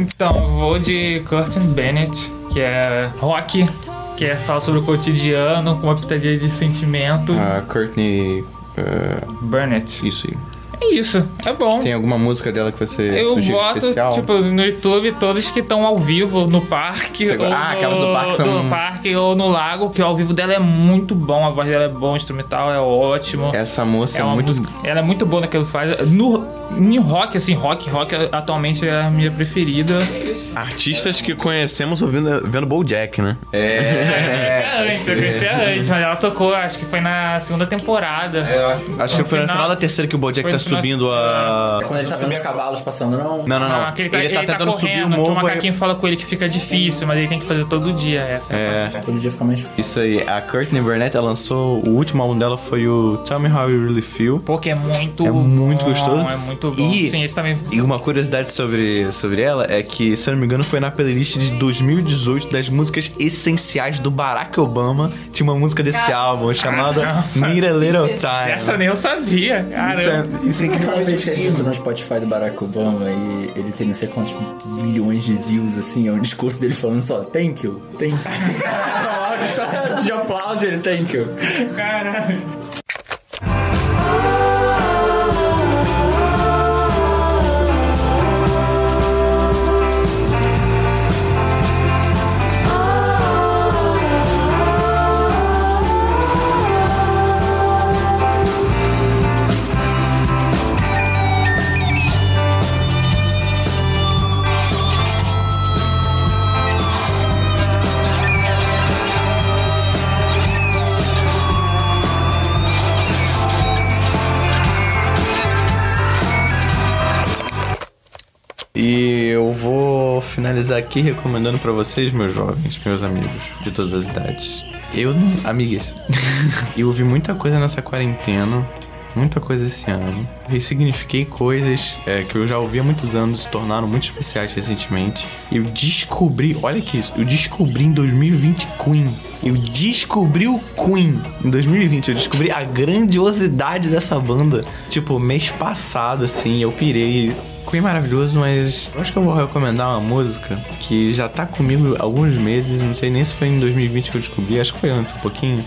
Então, eu vou de Curtin Bennett, que é rock, que é fala sobre o cotidiano, com uma pitadinha de sentimento. A Courtney. eh, Burnett. Isso aí. É isso, é bom. Tem alguma música dela que você Eu sugere boto, especial? tipo, no YouTube, todos que estão ao vivo no parque. Você- ou ah, no, aquelas do parque são- do parque ou no lago, que o ao vivo dela é muito bom, a voz dela é bom, o instrumental é ótimo. Essa moça é, uma muito. música- ela é muito boa naquilo que faz. No, no rock, assim, rock, rock atualmente é a minha preferida. Artistas que conhecemos ouvindo, vendo Bojack, né? É, antes, eu conhecia antes, mas ela tocou, acho que foi na segunda temporada. Acho que foi no final da terceira que o Bojack tá no subindo a. É quando ele tá vendo os cavalos passando, não? Não, não, não. Ah, que ele tá, ele tá tentando subir correndo, o que morro. o macaquinho fala com ele que fica difícil, mas ele tem que fazer todo dia essa. É. Todo dia fica mais Isso aí. A Courtney Burnett ela lançou. O último álbum dela foi o Tell Me How You Really Feel. Pô, que é muito É muito bom, gostoso. É muito bom. E- Sim, esse também. E uma curiosidade sobre, sobre ela é que, se eu não me engano, foi na playlist de 2018 das músicas essenciais do Barack Obama. Tinha uma música desse álbum chamada Caramba. Need a Little Time. Essa nem eu sabia. Isso Caramba. é, isso é vez que a gente no Spotify do Barack Obama e ele tem não sei quantos milhões de views, assim, é um discurso dele falando só thank you, thank you. só de aplauso ele thank you. Caralho. E eu vou finalizar aqui recomendando pra vocês, meus jovens, meus amigos de todas as idades. Eu não. Amigas. eu ouvi muita coisa nessa quarentena. Muita coisa esse ano. Ressignifiquei coisas é, que eu já ouvi há muitos anos, se tornaram muito especiais recentemente. Eu descobri, olha que isso, eu descobri em 2020 Queen. Eu descobri o Queen em 2020. Eu descobri a grandiosidade dessa banda. Tipo, mês passado, assim, eu pirei. Queen é maravilhoso, mas acho que eu vou recomendar uma música que já tá comigo há alguns meses. Não sei nem se foi em 2020 que eu descobri, acho que foi antes um pouquinho.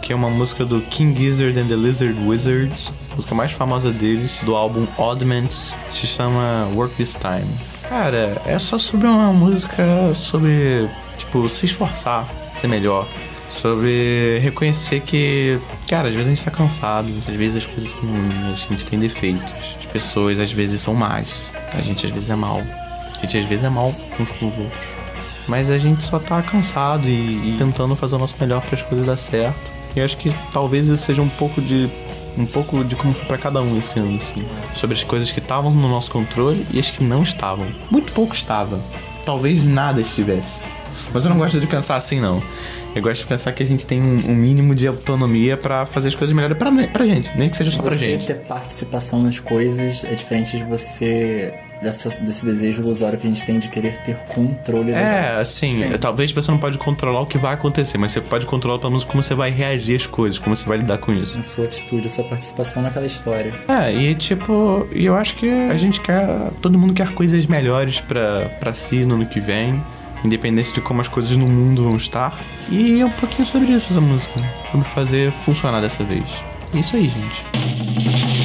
Que é uma música do King Gizzard and the Lizard Wizards, a música mais famosa deles, do álbum Oddments, se chama Work This Time. Cara, é só sobre uma música sobre, tipo, se esforçar, ser melhor. Sobre reconhecer que, cara, às vezes a gente tá cansado, às vezes as coisas são ruins, a gente tem defeitos, as pessoas às vezes são más, a gente às vezes é mal, a gente às vezes é mal uns com os outros. Mas a gente só tá cansado e, e tentando fazer o nosso melhor para as coisas dar certo. E acho que talvez isso seja um pouco de um pouco de como foi para cada um esse ano, assim, sobre as coisas que estavam no nosso controle e as que não estavam. Muito pouco estava. Talvez nada estivesse. Mas eu não gosto de pensar assim, não. Eu gosto de pensar que a gente tem um, um mínimo de autonomia para fazer as coisas melhores pra, pra gente, nem que seja só pra você gente. ter participação nas coisas é diferente de você. Dessa, desse desejo ilusório que a gente tem de querer ter controle das É, assim, é, talvez você não pode controlar o que vai acontecer, mas você pode controlar pelo menos como você vai reagir às coisas, como você vai lidar com isso. a sua atitude, a sua participação naquela história. É, e tipo, eu acho que a gente quer. Todo mundo quer coisas melhores pra, pra si no ano que vem, independente de como as coisas no mundo vão estar. E é um pouquinho sobre isso essa música, sobre fazer funcionar dessa vez. É isso aí, gente.